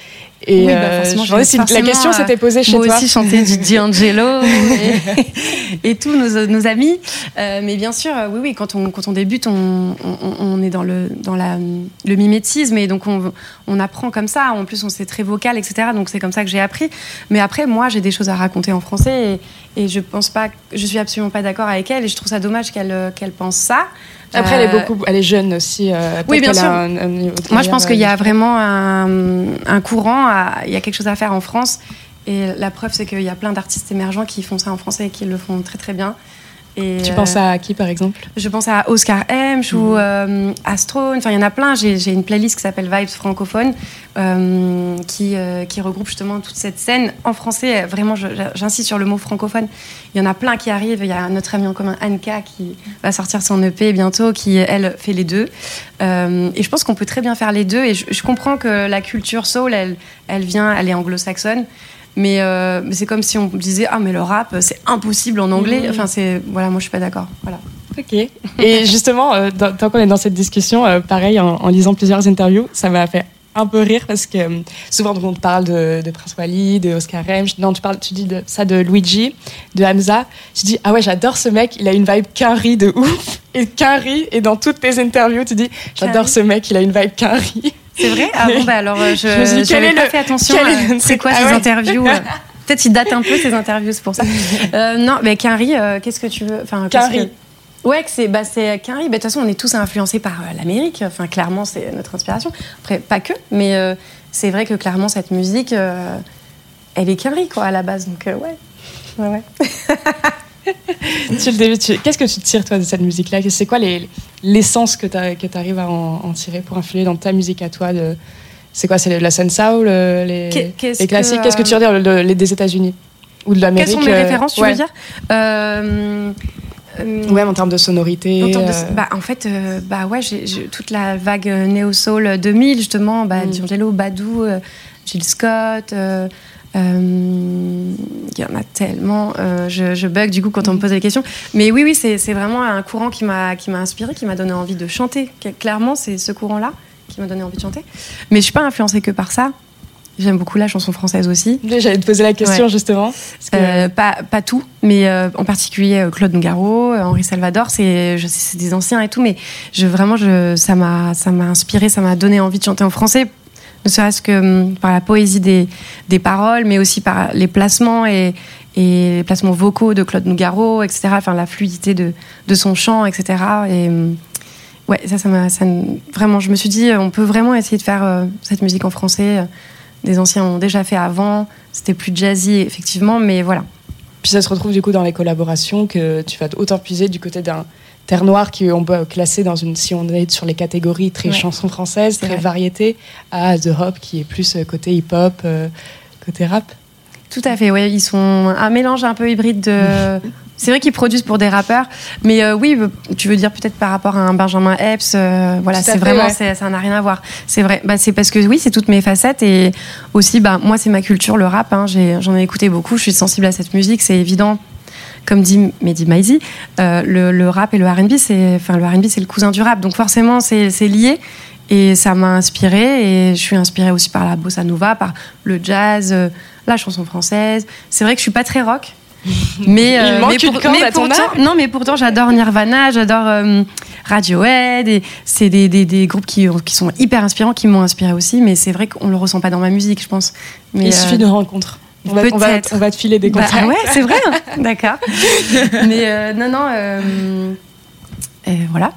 Et Oui, bah, euh, forcément, si la question euh, s'était posée chez moi toi. aussi chanter du D'Angelo *laughs* et, et tous nos, nos amis. Euh, mais bien sûr, euh, oui, oui, quand on, quand on débute, on, on, on est dans, le, dans la, le mimétisme et donc on, on apprend comme ça. En plus, on sait très vocal, etc. Donc c'est comme ça que j'ai appris. Mais après, moi, j'ai des choses à raconter en français et, et je pense pas, je suis absolument pas d'accord avec elle et je trouve ça dommage qu'elle euh, qu'elle pense ça. Après, elle est Euh, beaucoup, elle est jeune aussi. euh, oui, bien sûr. a un- un niveau de Moi, je pense qu'il y a vraiment un, un courant, à- il y a quelque chose à faire en France. Et la preuve, c'est qu'il y a plein d'artistes émergents qui font ça en français et qui le font très très bien. Et, Tu euh, penses à qui, par exemple? Je pense à Oscar Hemsch ou euh, Astrone. Enfin, il y en a plein. J'ai une playlist qui s'appelle Vibes francophones euh, qui, euh, qui regroupe justement toute cette scène en français. Vraiment, j'insiste sur le mot francophone. Il y en a plein qui arrivent. Il y a notre amie en commun, Anka, qui va sortir son EP bientôt, qui, elle, fait les deux. Euh, et je pense qu'on peut très bien faire les deux. Et je, je comprends que la culture soul, elle, elle vient, elle est anglo-saxonne. Mais, euh, mais c'est comme si on disait ah mais le rap c'est impossible en anglais. Mhm. Enfin c'est voilà moi je suis pas d'accord. Voilà. Ok. Et justement, euh, tant qu'on est dans cette discussion, euh, pareil, en, en lisant plusieurs interviews, ça m'a fait un peu rire parce que euh, souvent on te parle de, de Prince Wally, de Oscar Remsch. Non, tu parles, tu dis de, ça de Luigi, de Hamza. Tu dis ah ouais, j'adore ce mec. Il a une vibe Quinry de ouf. *laughs* Et Quinry, et dans toutes tes interviews, tu dis j'adore ce mec. Il a une vibe Quinry. C'est vrai? Ah bon, bah alors euh, je Je me suis dit, quel est pas le- fait attention. C'est quoi Ah ces ouais. interviews euh, *laughs* Peut-être ils datent un peu ces interviews, c'est pour ça. *laughs* Euh, non, mais Quinry, euh, qu'est-ce que tu veux enfin, Quinry. Ouais, que c'est bah. Bah, De toute façon, on est tous influencés par euh, l'Amérique. Enfin, clairement, c'est notre inspiration. Après, pas que, mais euh, c'est vrai que clairement, cette musique, euh, elle est Quinry, quoi, à la base. Donc, euh, ouais. Ouais. *laughs* Tu le Qu'est-ce que tu tires toi de cette musique-là? C'est quoi les- l'essence que tu arrives à en, en tirer pour influer dans ta musique à toi de... C'est quoi C'est la sun soul, euh, les, les classiques? Que, Qu'est-ce que tu veux dire le- le- les des États-Unis? Ou de l'Amérique Quelles sont mes références, tu ouais. veux dire Ouais, en termes de sonorité. En, termes de- euh, bah, en fait, euh, bah ouais, toute la vague euh, Neo Soul 2000 justement, bah, Mm. D'Angelo, Badou, euh, Jill Scott. euh, euh, Il y en a tellement. euh, je, je bug du coup quand on Mm. me pose des questions. Mais oui, oui, c'est vraiment un courant qui m'a inspiré, qui m'a donné envie de chanter. Clairement, c'est ce courant-là qui m'a donné envie de chanter. Mais je suis pas influencée que par ça. J'aime beaucoup la chanson française aussi. J'allais te poser la question Ouais. justement. parce que- Euh, pas, pas tout, mais euh, en particulier euh, Claude Nougaro, Henri Salvador, c'est des anciens et tout, mais je, vraiment, je, ça m'a inspiré, ça m'a donné envie de chanter en français, ne serait-ce que hum, par la poésie des, des paroles, mais aussi par les placements et, et les placements vocaux de Claude Nougaro, etc. Enfin, la fluidité de, de son chant, etc. Et hum, ouais, ça, ça m'a vraiment, je me suis dit, on peut vraiment essayer de faire cette musique en français. Des anciens ont déjà fait avant, c'était plus jazzy, effectivement, mais voilà. Puis ça se retrouve du coup dans les collaborations que tu vas autant puiser du côté d'un Terre Noire qui on peut classer dans une si on est sur les catégories très Ouais. chansons françaises, très vrai. variété, à The Hop qui est plus euh, côté hip-hop, euh, côté rap. Tout à fait, ouais, ils sont un mélange un peu hybride de. *laughs* C'est vrai qu'ils produisent pour des rappeurs, mais euh, oui, tu veux dire peut-être par rapport à un Benjamin Epps, euh, voilà, c'est vraiment, ouais. c'est- ça n'a rien à voir. C'est vrai, bah, c'est parce que oui, c'est toutes mes facettes et aussi, bah, moi, c'est ma culture, le rap. hein, J'en ai, écouté beaucoup, je suis sensible à cette musique, c'est évident. Comme dit Mehdi Maizi, euh, le, le rap et le R&B, c'est, enfin, le R&B, c'est le cousin du rap, donc forcément, c'est c'est lié. Et ça m'a inspirée et je suis inspirée aussi par la bossa nova, par le jazz, euh, la chanson française. C'est vrai que je suis pas très rock. *laughs* Mais, Il euh, manque mais, une corde mais à ton pourtant, non, mais pourtant j'adore Nirvana, j'adore euh, Radiohead. Et c'est des, des, des groupes qui, qui sont hyper inspirants, qui m'ont inspiré aussi. Mais c'est vrai qu'on le ressent pas dans ma musique, je pense. Mais, Il suffit euh, de rencontres. On va, on, va, peut-être. on va te filer des bah, contacts. ouais, c'est vrai. hein. *laughs* D'accord. mais euh, non, non. euh, et voilà.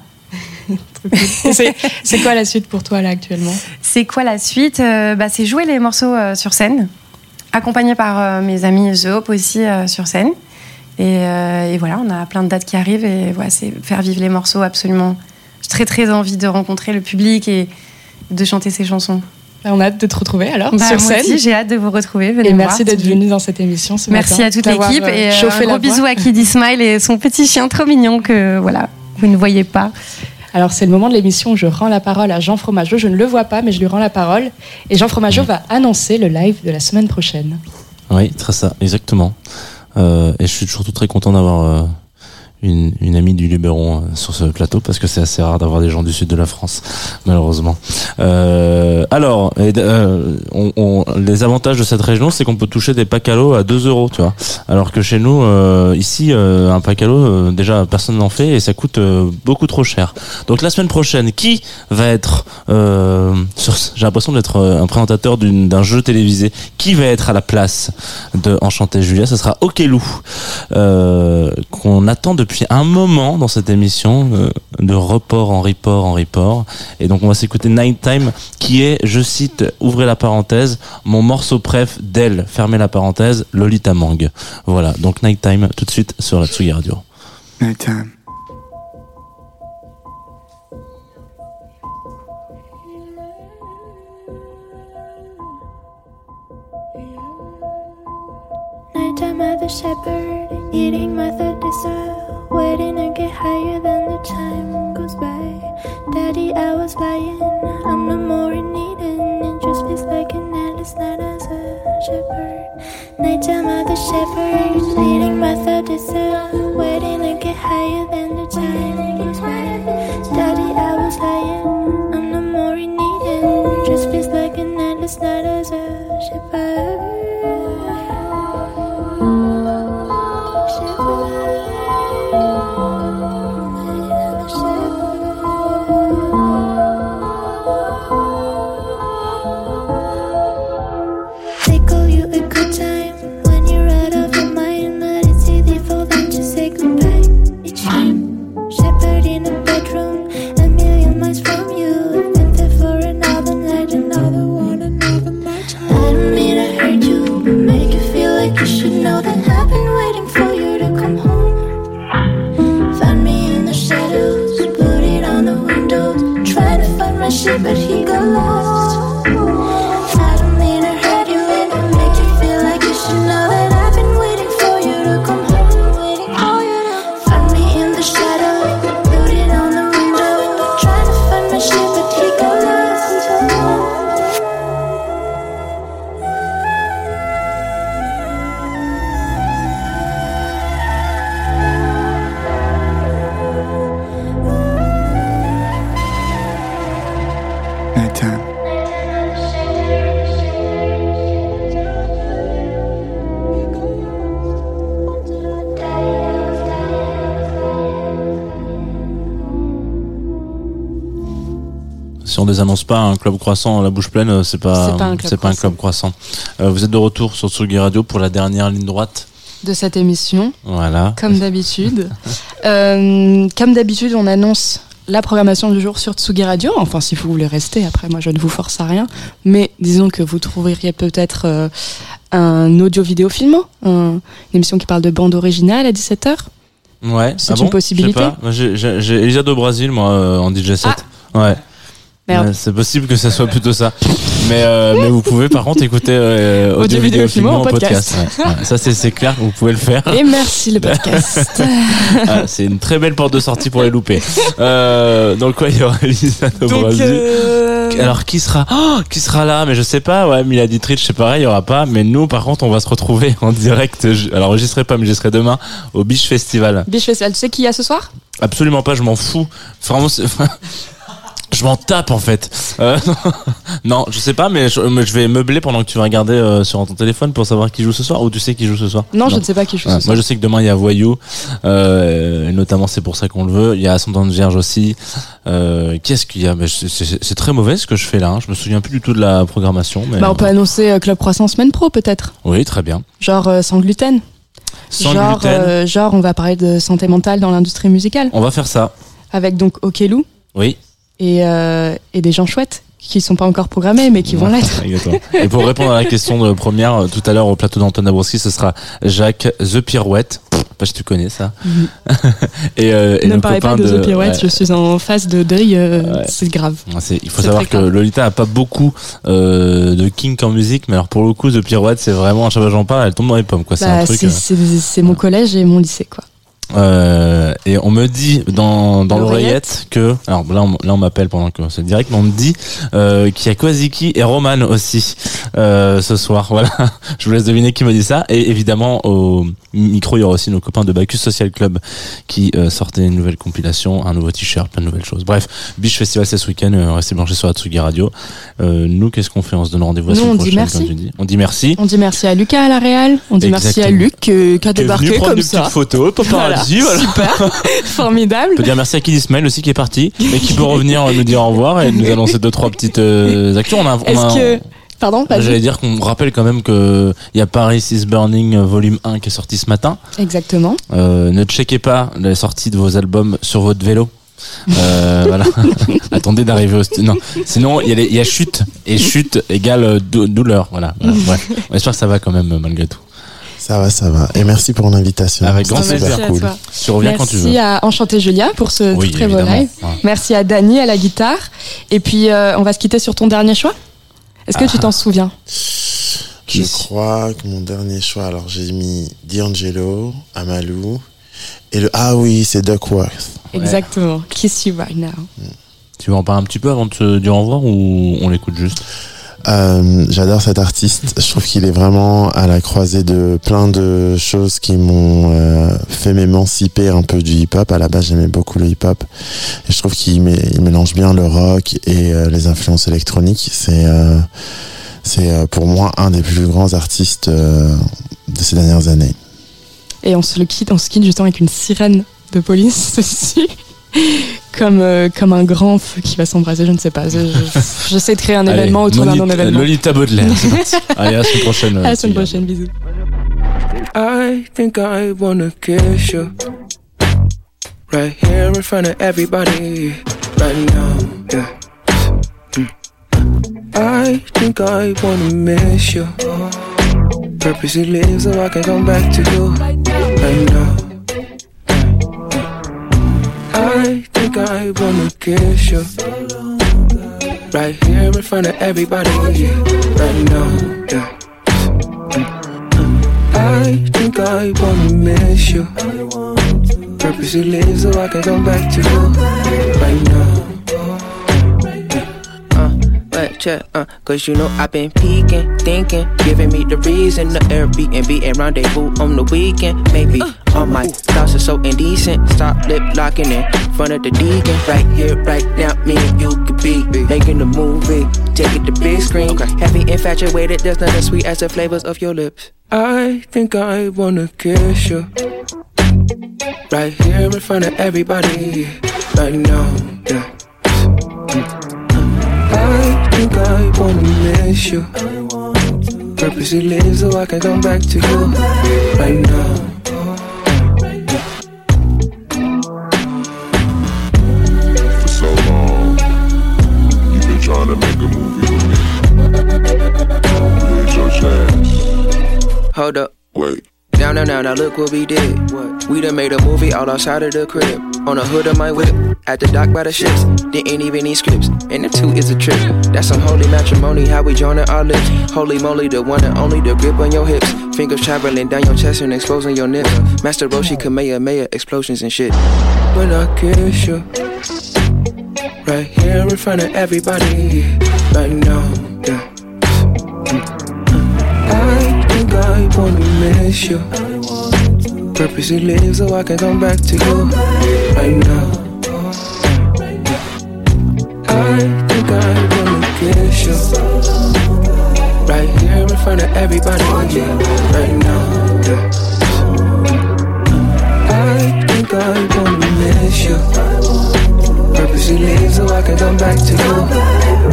C'est- quoi la suite pour toi là actuellement? C'est quoi la suite? Euh, bah, C'est jouer les morceaux euh, sur scène, accompagné par euh, mes amis The Hope aussi euh, sur scène. Et, euh, et voilà, on a plein de dates qui arrivent et voilà, c'est faire vivre les morceaux absolument. Je très très envie de rencontrer le public et de chanter ces chansons. On a hâte de te retrouver alors Bah, sur moi scène. aussi, j'ai hâte de vous retrouver. Venez Et me merci d'être venu dans cette émission ce Merci matin, à toute l'équipe et un gros bisou à Kiddy Smile et son petit chien trop mignon que voilà, vous ne voyez pas. Alors c'est le moment de l'émission où je rends la parole à Jean Fromageau. Je ne le vois pas, mais je lui rends la parole. Et Jean Fromageau va annoncer le live de la semaine prochaine. Oui, très ça, exactement. Euh, et je suis surtout très content d'avoir euh, une, une amie du Luberon euh, sur ce plateau parce que c'est assez rare d'avoir des gens du sud de la France, malheureusement. Euh, alors, euh, on, on- les avantages de cette région, c'est qu'on peut toucher des packs à l'eau à 2 euros, tu vois. Alors que chez nous, euh, ici, euh, un l'eau, euh, déjà personne n'en fait et ça coûte beaucoup trop cher. Donc la semaine prochaine, qui va être sur- J'ai l'impression d'être un présentateur d'un jeu télévisé. Qui va être à la place de Enchanté Julia Ce sera Okelou, qu'on attend depuis un moment dans cette émission, euh, de report en report en report. Et donc on va s'écouter Nighttime, qui est, je cite, ouvrez la parenthèse, mon morceau préf d'elle, fermez la parenthèse, Lolita Mang. Voilà, donc Nighttime tout de suite sur la Tsugi Radio. Nighttime. Nighttime at the shepherd, eating my third dessert, waiting to get higher than the time goes by. Daddy, I was lying, I'm no more in Eden. It just feels like an endless night as a shepherd. Nighttime at the shepherd, eating my third dessert, waiting to get higher than the time goes by. Daddy, I was lying, I'm no more in Eden. It just feels like an endless night as a shepherd. But he got lost. On désannonce pas un club croissant à la bouche pleine, euh, c'est pas, pas un club pas un club croissant. Euh, vous êtes de retour sur Tsugi Radio pour la dernière ligne droite. De cette émission, Voilà. comme d'habitude. *laughs* Euh, comme d'habitude, on annonce la programmation du jour sur Tsugi Radio. Enfin, si vous voulez rester, après, moi, je ne vous force à rien. Mais disons que vous trouveriez peut-être euh, un audio-vidéo filmant, un- une émission qui parle de bande originale à 17h. Ouais. C'est Ah une bon? Possibilité J'ai Elisa de Brasil, moi, euh, en DJ set. Ouais. Merde. C'est possible que ça soit plutôt ça. Mais, euh, mais vous pouvez par contre écouter euh, Audio, audio, vidéo, filmant en podcast. podcast. Ouais, ouais. Ça, c'est clair, vous pouvez le faire. Et merci le podcast. *laughs* Ah, c'est une très belle porte de sortie pour les louper. Euh, donc ouais, il y aura Elisa Donc, Brasil. euh, Alors qui sera oh, qui sera là? Mais je sais pas. Ouais, Milady Trich, c'est pareil, il y aura pas. Mais nous, par contre, on va se retrouver *laughs* en direct. Je- Alors, j'y serai pas, mais j'y serai demain au Biche Festival. Biche Festival, tu sais qui y a ce soir? Absolument pas, je m'en fous. Vraiment, *laughs* je m'en tape en fait. Euh, *laughs* non, je sais pas, mais je, mais je vais meubler pendant que tu vas regarder euh, sur ton téléphone pour savoir qui joue ce soir. Ou tu sais qui joue ce soir Non, je ne sais pas qui joue Ouais, ce Moi, soir. je sais que demain il y a Voyou, euh, et notamment c'est pour ça qu'on le veut. Il y a Ascendant de Vierge aussi. Euh, Qu'est-ce qu'il y a? C'est- très mauvais ce que je fais là. hein. Je me souviens plus du tout de la programmation. Mais Bah, on peut annoncer euh, Club Croissant Semaine Pro, peut-être. Oui, très bien. Genre euh, sans gluten. Sans genre, gluten. euh, genre, on va parler de santé mentale dans l'industrie musicale. On va faire ça. Avec donc Okelou Oui. Et, euh, et des gens chouettes qui sont pas encore programmés, mais qui vont l'être. Et pour répondre à la question de première, euh, tout à l'heure au plateau d'Antoine Dabrowski, ce sera Jacques The Pirouette. pas si tu connais ça. Mhm. *laughs* et, euh, et ne me parlez pas de, The Pirouette, ouais. je suis en phase de deuil, euh, Ouais. c'est grave. Il faut savoir que grave. Lolita a pas beaucoup euh, de kink en musique, mais alors pour le coup, The Pirouette, c'est vraiment, fois que j'en parle, elle tombe dans les pommes, quoi. C'est Bah, un truc. c'est mon collège et mon lycée, quoi. Euh, et on me dit dans, dans L'oreillette que alors là on, là on m'appelle pendant que c'est direct mais on me dit euh, qu'il y a Kwaziki et Roman aussi euh, ce soir. *laughs* Voilà. Je vous laisse deviner qui me dit ça. Et évidemment au micro il y aura aussi nos copains de Bacchus Social Club qui euh, sortaient une nouvelle compilation un nouveau t-shirt plein de nouvelles choses. Bref Biche Festival c'est ce week-end euh, restez branchés sur Atsugi Radio. Euh, nous qu'est-ce qu'on fait? On se donne rendez-vous la Nous, semaine on dit merci. dis. On dit merci. On dit merci à Lucas à la Réal, on dit merci à. Luc euh, qui a débarqué comme ça. petites voilà. Super, *laughs* formidable. On peut dire merci à Kid Ismail aussi qui est parti et qui peut *laughs* revenir nous dire au revoir et nous annoncer deux trois petites euh, actions. On a, on a- Est-ce que. Pardon. J'allais dire qu'on rappelle quand même que il y a Paris is Burning euh, volume 1 qui est sorti ce matin. Exactement. Euh, ne checkez pas la sortie de vos albums sur votre vélo. Euh, *laughs* voilà. Attendez d'arriver au stu- non. Sinon il y a y, chute et chute égale euh, dou- douleur. Voilà. voilà. On espère que ça va quand même euh, malgré tout. Ça va, ça va. Et merci pour l'invitation. Avec grand plaisir. Merci cool. toi. Tu reviens quand tu veux. Merci à Enchanté Julia pour ce Oui, très beau live. Ouais. Merci à Dani à la guitare. Et puis, euh, on va se quitter sur ton dernier choix. Est-ce que tu Ah. t'en souviens? Je crois que mon dernier choix, alors j'ai mis D'Angelo, Amalou, et le, ah oui, c'est Duckworth. Exactement. Kiss You Right Now. Tu veux en parler un petit peu avant de te dire au revoir ou on l'écoute juste? Euh, J'adore cet artiste. Je trouve qu'il est vraiment à la croisée de plein de choses qui m'ont euh, fait m'émanciper un peu du hip-hop. À la base, j'aimais beaucoup le hip-hop. Et je trouve qu'il mé- il mélange bien le rock et euh, les influences électroniques. C'est c'est pour moi un des plus grands artistes de ces dernières années. Et on se le quitte, on se quitte justement avec une sirène de police *laughs* dessus. *laughs* Comme, euh, comme un grand feu qui va s'embraser, je ne sais pas. Je- je- J'essaie de créer un *laughs* Allez, événement autour d'un non-événement. Lolita Baudelaire, c'est parti. *laughs* Allez, à la semaine prochaine. À la semaine prochaine, bisous. I think I wanna kiss you right here in front of everybody right now. Yeah. Mm. I think I wanna miss you. Purposely leave so I can come back to you right now. I think I wanna kiss you right here in front of everybody right now. Yeah. I think I wanna miss you. Purposely leave so I can come back to you right now. Uh, check, uh, cause you know I've been peeking, thinking, giving me the reason the Airbnb and rendezvous on the weekend. Maybe all my thoughts are so indecent. Stop lip locking in front of the deacon. Right here, right now, me and you could be making a movie. Take it to big screen. Happy infatuated, there's nothing as sweet as the flavors of your lips. I think I wanna kiss you. Right here in front of everybody. Right now, yeah. I think I wanna miss you. Purposely leave so I can come back to you. Right now. For so long, you've been trying to make a movie with me. Here's your chance. Hold up. Wait. Now, now, now, now, look what we did. What? We done made a movie all outside of the crib. On the hood of my whip, at the dock by the ships. Didn't even need scripts. And the two is a trip. That's some holy matrimony, how we joining our lips. Holy moly, the one and only, the grip on your hips. Fingers traveling down your chest and exposing your nips. Master Roshi, Kamehameha, explosions and shit. When I kiss you, right here in front of everybody, right now, yeah. I wanna miss you. Purposely leave so I can come back to you right now. I think I wanna kiss you right here in front of everybody right now. I think I wanna miss you. Purposely leave so I can come back to you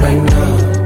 right now.